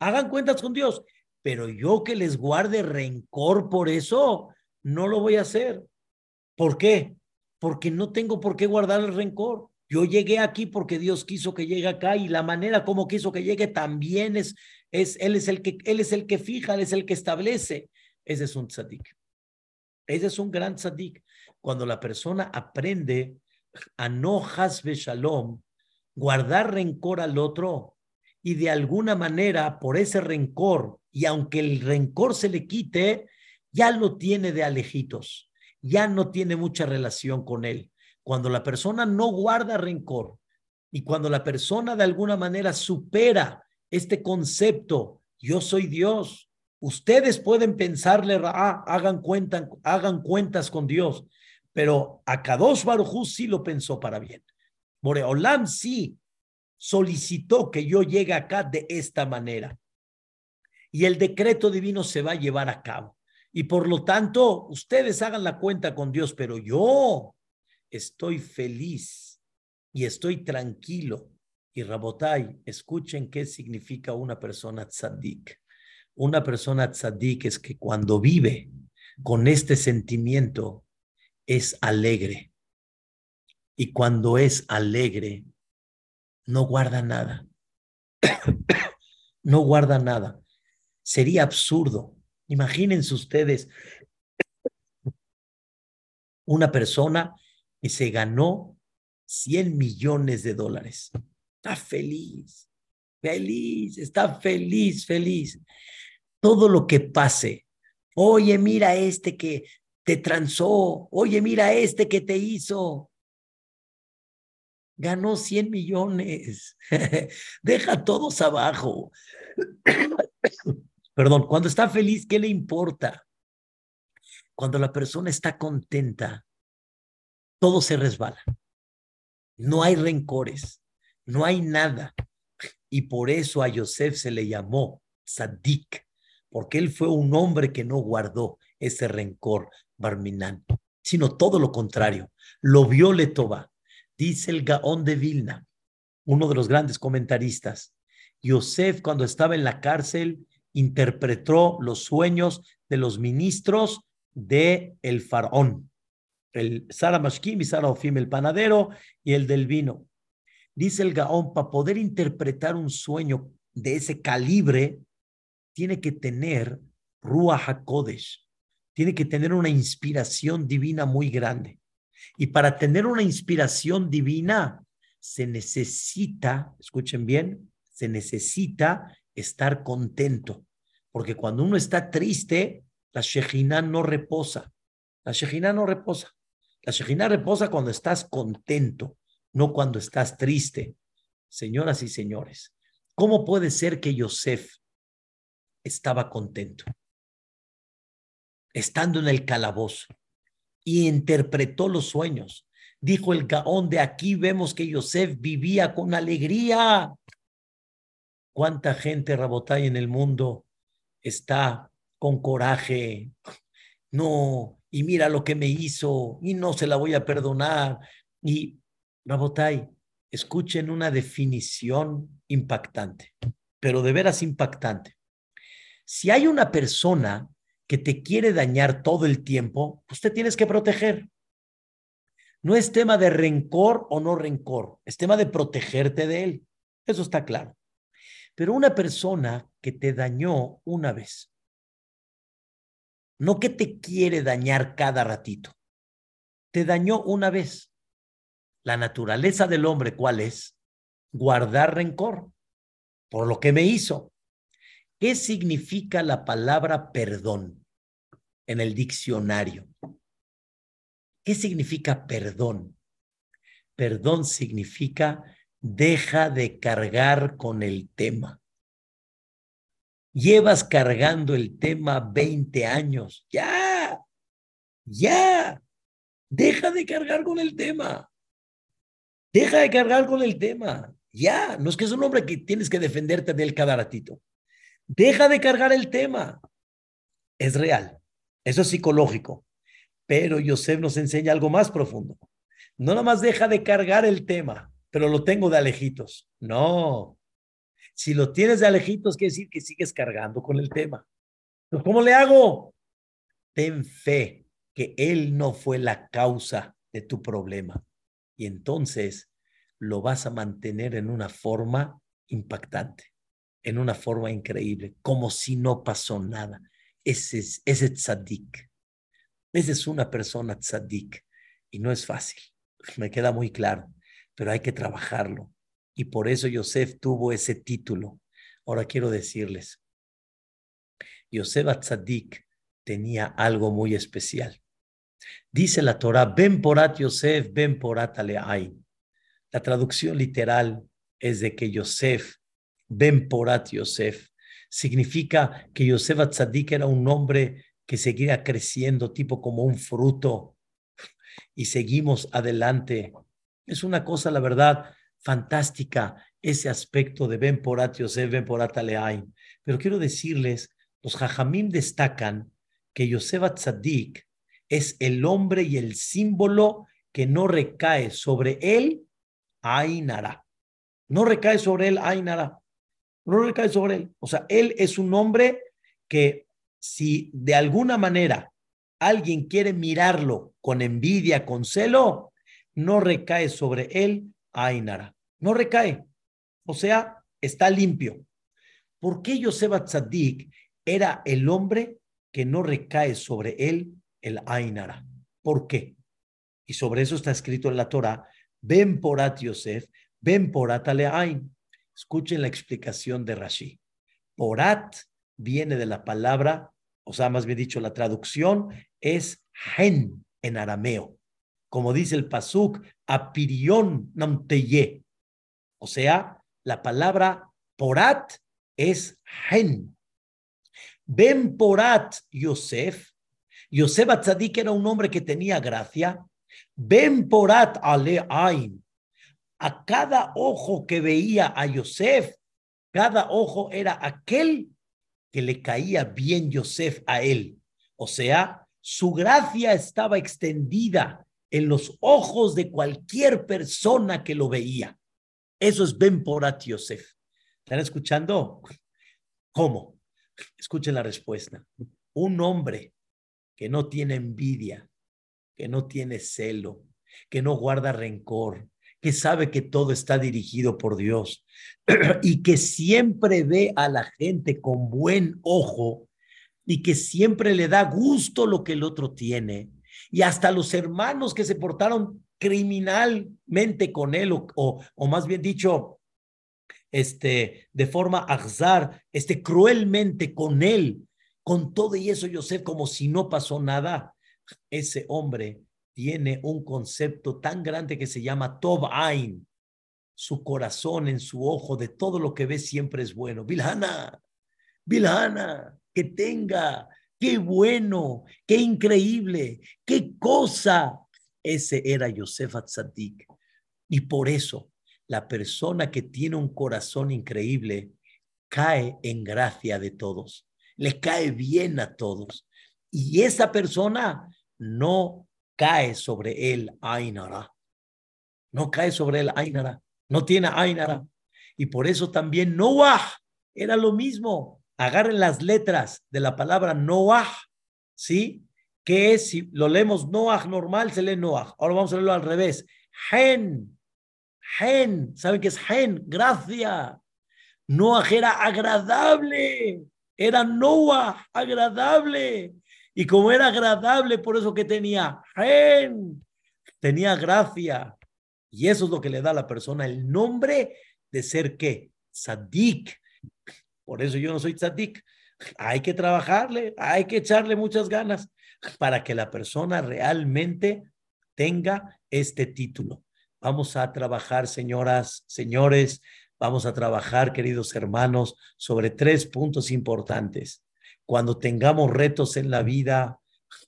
[SPEAKER 1] Hagan cuentas con Dios. Pero yo que les guarde rencor por eso, no lo voy a hacer. ¿Por qué? Porque no tengo por qué guardar el rencor. Yo llegué aquí porque Dios quiso que llegue acá y la manera como quiso que llegue también es, es él es el que él es el que fija, él es el que establece. Ese es un tzadik. Ese es un gran tzadik. Cuando la persona aprende a no hasbe shalom, guardar rencor al otro y de alguna manera por ese rencor y aunque el rencor se le quite, ya lo tiene de alejitos, ya no tiene mucha relación con él. Cuando la persona no guarda rencor y cuando la persona de alguna manera supera este concepto, yo soy Dios, ustedes pueden pensarle, ah, hagan, hagan cuentas con Dios, pero a Kadosh Baruj sí lo pensó para bien. Moreolam sí solicitó que yo llegue acá de esta manera. Y el decreto divino se va a llevar a cabo. Y por lo tanto, ustedes hagan la cuenta con Dios, pero yo estoy feliz y estoy tranquilo. Y Rabotai, escuchen qué significa una persona tzaddik. Una persona tzaddik es que cuando vive con este sentimiento es alegre. Y cuando es alegre, no guarda nada. no guarda nada. Sería absurdo. Imagínense ustedes una persona que se ganó 100 millones de dólares. Está feliz, feliz, está feliz, feliz. Todo lo que pase. Oye, mira este que te transó. Oye, mira este que te hizo. Ganó 100 millones. Deja todos abajo. Perdón, cuando está feliz, ¿qué le importa? Cuando la persona está contenta, todo se resbala. No hay rencores, no hay nada. Y por eso a Yosef se le llamó Sadik, porque él fue un hombre que no guardó ese rencor barminán, sino todo lo contrario, lo vio Letoba. Dice el Gaón de Vilna, uno de los grandes comentaristas, Yosef cuando estaba en la cárcel interpretó los sueños de los ministros de el faraón el Sara Mashkim y Sara Ofim, el panadero y el del vino. Dice el Gaón, para poder interpretar un sueño de ese calibre, tiene que tener Ruach HaKodesh, tiene que tener una inspiración divina muy grande. Y para tener una inspiración divina, se necesita, escuchen bien, se necesita estar contento, porque cuando uno está triste, la Shejina no reposa. La Shejina no reposa. La Shejina reposa cuando estás contento, no cuando estás triste. Señoras y señores, ¿cómo puede ser que Yosef estaba contento? Estando en el calabozo y interpretó los sueños. Dijo el Gaón, de aquí vemos que Yosef vivía con alegría. ¿Cuánta gente, Rabotay, en el mundo está con coraje? No, y mira lo que me hizo y no se la voy a perdonar. Y Rabotai, escuchen una definición impactante, pero de veras impactante. Si hay una persona que te quiere dañar todo el tiempo, usted tienes que proteger. No es tema de rencor o no rencor, es tema de protegerte de él. Eso está claro. Pero una persona que te dañó una vez, no que te quiere dañar cada ratito. Te dañó una vez. La naturaleza del hombre, ¿cuál es? Guardar rencor por lo que me hizo. ¿Qué significa la palabra perdón en el diccionario? ¿Qué significa perdón? Perdón significa deja de cargar con el tema. Llevas cargando el tema 20 años. Ya, ya. Deja de cargar con el tema. Deja de cargar con el tema. Ya, no es que es un hombre que tienes que defenderte de él cada ratito. Deja de cargar el tema. Es real. Eso es psicológico. Pero Yosef nos enseña algo más profundo. No nada más deja de cargar el tema, pero lo tengo de alejitos. No. Si lo tienes de alejitos, quiere decir que sigues cargando con el tema. ¿Cómo le hago? Ten fe que él no fue la causa de tu problema. Y entonces lo vas a mantener en una forma impactante, en una forma increíble, como si no pasó nada. Ese es ese tzadik. Esa es una persona tzadik. Y no es fácil me queda muy claro, pero hay que trabajarlo. Y por eso Yosef tuvo ese título. Ahora quiero decirles, Yosef Atzadik tenía algo muy especial. Dice la Torah, Ben porat Yosef, Ben porat Aleain. La traducción literal es de que Yosef, Ben porat Yosef, significa que Yosef Atzadik era un hombre que seguía creciendo, tipo como un fruto y seguimos adelante. Es una cosa, la verdad, fantástica ese aspecto de Ben Porat Yosef, Ben Porat Aleain. Pero quiero decirles, los Jajamim destacan que Yosef Atzadik es el hombre y el símbolo que no recae sobre él Ainara. No recae sobre él Ainara. No recae sobre él. O sea, él es un hombre que si de alguna manera alguien quiere mirarlo con envidia, con celo, no recae sobre él Ainara. No recae. O sea, está limpio. ¿Por qué Yosef Tzadik era el hombre que no recae sobre él el Ainara? ¿Por qué? Y sobre eso está escrito en la Torah, ven porat Yosef, ven porat Aleain. Escuchen la explicación de Rashi. Porat viene de la palabra, o sea, más bien dicho, la traducción es gen en arameo. Como dice el pasuk, apirion namteye. O sea, la palabra porat es gen. Ben porat Yosef. Yosef Atzadik era un hombre que tenía gracia. Ben porat ale ain. A cada ojo que veía a Yosef, cada ojo era aquel que le caía bien Yosef a él. O sea, su gracia estaba extendida en los ojos de cualquier persona que lo veía. Eso es Ben Porat Yosef. ¿Están escuchando? ¿Cómo? Escuchen la respuesta. Un hombre que no tiene envidia, que no tiene celo, que no guarda rencor, que sabe que todo está dirigido por Dios y que siempre ve a la gente con buen ojo, y que siempre le da gusto lo que el otro tiene. Y hasta los hermanos que se portaron criminalmente con él, o, o, más bien dicho, este, de forma azar, este, cruelmente con él, con todo y eso, Yosef, como si no pasó nada, ese hombre tiene un concepto tan grande que se llama Tov Ain. Su corazón en su ojo de todo lo que ve siempre es bueno. Vilhana, Vilhana, que tenga. Qué bueno, qué increíble, qué cosa. Ese era Yosef Atzadik. Y por eso la persona que tiene un corazón increíble cae en gracia de todos, le cae bien a todos. Y esa persona no cae sobre él Ainara. No cae sobre él Ainara. No tiene Ainara. Y por eso también Noah era lo mismo agarren las letras de la palabra Noah, ¿sí? Que es, si lo leemos Noah normal, se lee Noah. Ahora vamos a leerlo al revés. Gen, gen, ¿saben qué es gen? Gracia. Noah era agradable, era Noah, agradable. Y como era agradable, por eso que tenía tenía gracia. Y eso es lo que le da a la persona el nombre de ser qué? Sadik, por eso yo no soy tzadik. Hay que trabajarle, hay que echarle muchas ganas para que la persona realmente tenga este título. Vamos a trabajar, señoras, señores, Vamos a trabajar, queridos hermanos, sobre tres puntos importantes. Cuando tengamos retos en la vida,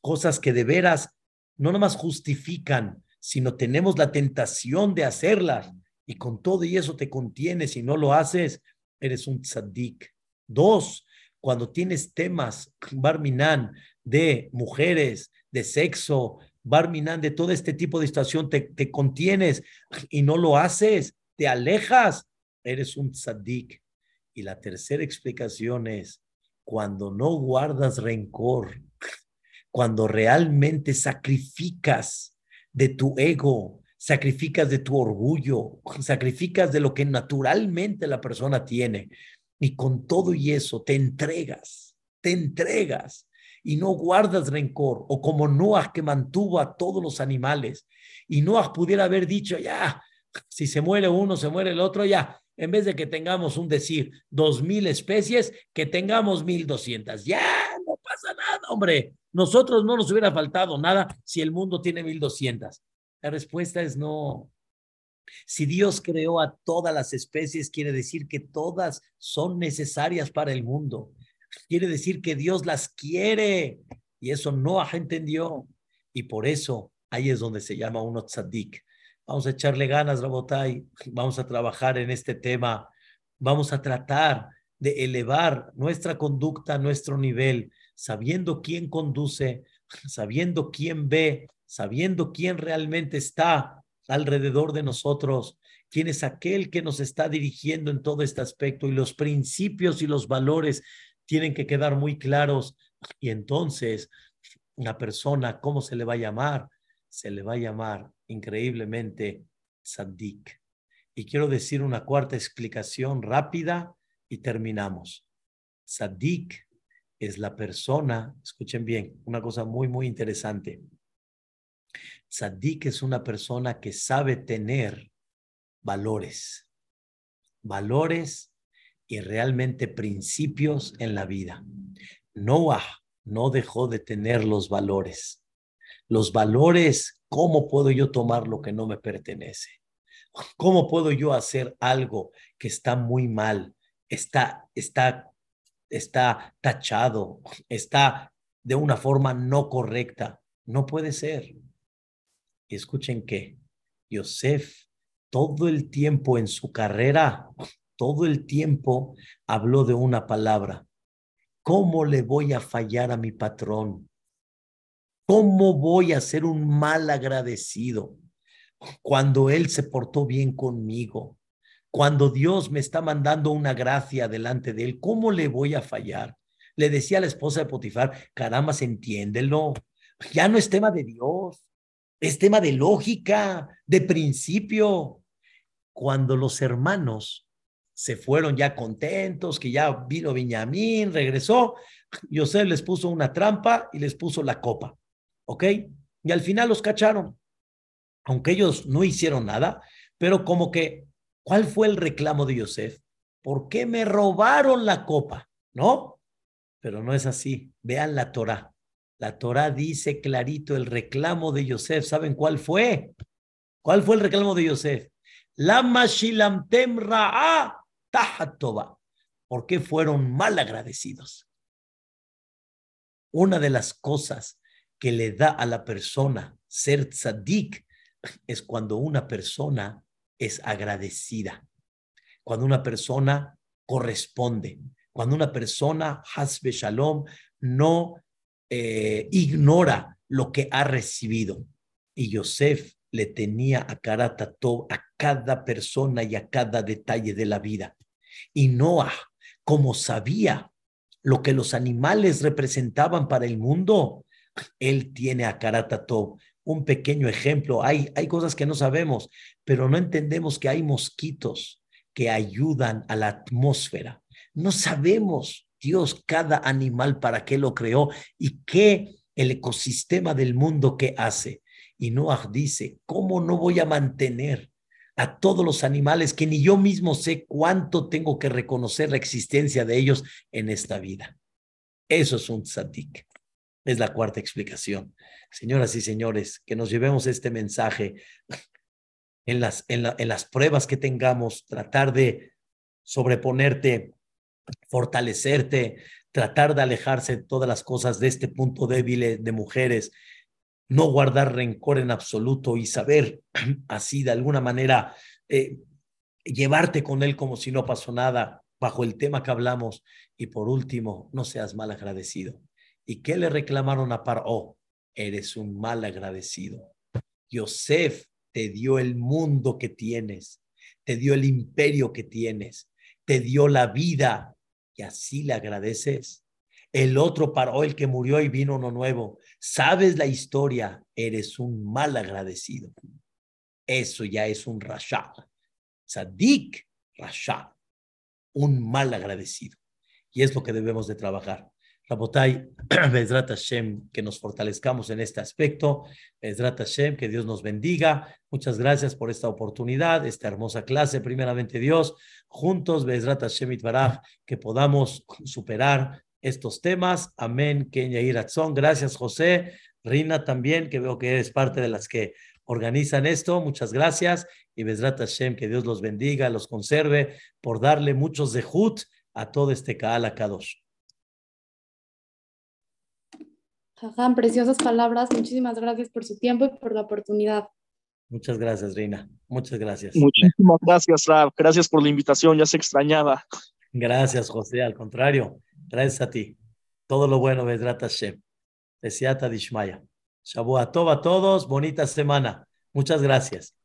[SPEAKER 1] cosas que de veras no nomás justifican, sino tenemos la tentación de hacerlas y con todo y eso te contienes y no lo haces, eres un tzaddik. Dos, cuando tienes temas, Barminan, de mujeres, de sexo, Barminan, de todo este tipo de situación, te, te contienes y no lo haces, te alejas, eres un tzaddik. Y la tercera explicación es, cuando no guardas rencor, cuando realmente sacrificas de tu ego, sacrificas de tu orgullo, sacrificas de lo que naturalmente la persona tiene. Y con todo y eso te entregas, te entregas y no guardas rencor. O como Noah que mantuvo a todos los animales y Noah pudiera haber dicho, ya, si se muere uno, se muere el otro, ya. En vez de que tengamos un decir, dos mil especies, que tengamos mil doscientas. Ya, no pasa nada, hombre. Nosotros no nos hubiera faltado nada si el mundo tiene mil doscientas. La respuesta es no. Si Dios creó a todas las especies, quiere decir que todas son necesarias para el mundo. Quiere decir que Dios las quiere. Y eso no entendió. Y por eso ahí es donde se llama uno tzaddik. Vamos a echarle ganas, Rabotai. Vamos a trabajar en este tema. Vamos a tratar de elevar nuestra conducta, nuestro nivel, sabiendo quién conduce, sabiendo quién ve, sabiendo quién realmente está alrededor de nosotros, quién es aquel que nos está dirigiendo en todo este aspecto y los principios y los valores tienen que quedar muy claros. Y entonces, la persona, ¿cómo se le va a llamar? Se le va a llamar increíblemente Sadik. Y quiero decir una cuarta explicación rápida y terminamos. Sadik es la persona, escuchen bien, una cosa muy, muy interesante. Sadik es una persona que sabe tener valores, valores y realmente principios en la vida. Noah no dejó de tener los valores. Los valores, ¿cómo puedo yo tomar lo que no me pertenece? ¿Cómo puedo yo hacer algo que está muy mal? Está, está, está tachado, está de una forma no correcta. No puede ser. Y escuchen que Yosef todo el tiempo en su carrera, todo el tiempo habló de una palabra. ¿Cómo le voy a fallar a mi patrón? ¿Cómo voy a ser un mal agradecido cuando él se portó bien conmigo? Cuando Dios me está mandando una gracia delante de él, ¿cómo le voy a fallar? Le decía la esposa de Potifar, caramba, entiéndelo. Ya no es tema de Dios es tema de lógica, de principio. Cuando los hermanos se fueron ya contentos, que ya vino Viñamín, regresó, José les puso una trampa y les puso la copa, ¿ok? Y al final los cacharon, aunque ellos no hicieron nada, pero como que, ¿cuál fue el reclamo de Yosef? ¿Por qué me robaron la copa? ¿No? Pero no es así. Vean la Torah. La Torah dice clarito el reclamo de Yosef. ¿Saben cuál fue? ¿Cuál fue el reclamo de Yosef? Lama shilamtem ra'a tahatoba. ¿Por qué fueron mal agradecidos? Una de las cosas que le da a la persona ser tzadik es cuando una persona es agradecida, cuando una persona corresponde, cuando una persona, hasbe shalom, no eh, ignora lo que ha recibido. Y Yosef le tenía a Karatatov a cada persona y a cada detalle de la vida. Y Noah, como sabía lo que los animales representaban para el mundo, él tiene a Karatatov. Un pequeño ejemplo, hay, hay cosas que no sabemos, pero no entendemos que hay mosquitos que ayudan a la atmósfera. No sabemos Dios cada animal para qué lo creó y qué el ecosistema del mundo que hace. Y Noah dice, ¿cómo no voy a mantener a todos los animales que ni yo mismo sé cuánto tengo que reconocer la existencia de ellos en esta vida? Eso es un tzadik. Es la cuarta explicación. Señoras y señores, que nos llevemos este mensaje en las, en, las pruebas que tengamos, tratar de sobreponerte, fortalecerte, tratar de alejarse de todas las cosas de este punto débil de mujeres, no guardar rencor en absoluto y saber así de alguna manera eh, llevarte con él como si no pasó nada bajo el tema que hablamos. Y por último, no seas mal agradecido. ¿Y qué le reclamaron a Paró? Eres un mal agradecido. Yosef te dio el mundo que tienes, te dio el imperio que tienes, te dio la vida y así le agradeces. El otro paró, el que murió y vino uno nuevo. Sabes la historia, eres un mal agradecido. Eso ya es un rasha. Sadik, rasha. Un mal agradecido. Y es lo que debemos de trabajar. Rabotai, Bezrat Hashem, que nos fortalezcamos en este aspecto. Bezrat Hashem, que Dios nos bendiga. Muchas gracias por esta oportunidad, esta hermosa clase. Primeramente, Dios, juntos, Bezrat Hashem Itbaraj, que podamos superar estos temas. Amén. Kenya Iratzón. Gracias, José. Rina también, que veo que eres parte de las que organizan esto. Muchas gracias. Y Bezrat Hashem, que Dios los bendiga, los conserve, por darle muchos de a todo este Kaala Kadosh.
[SPEAKER 2] Jajam, preciosas palabras. Muchísimas gracias por su tiempo y por la oportunidad.
[SPEAKER 1] Muchas gracias, Reina. Muchas gracias.
[SPEAKER 3] Muchísimas gracias, Rab. Gracias por la invitación. Ya se extrañaba.
[SPEAKER 1] Gracias, José. Al contrario, gracias a ti. Todo lo bueno, Vedrat Hashem. Desiata Dishmaya. Shabuatov a todos. Bonita semana. Muchas gracias.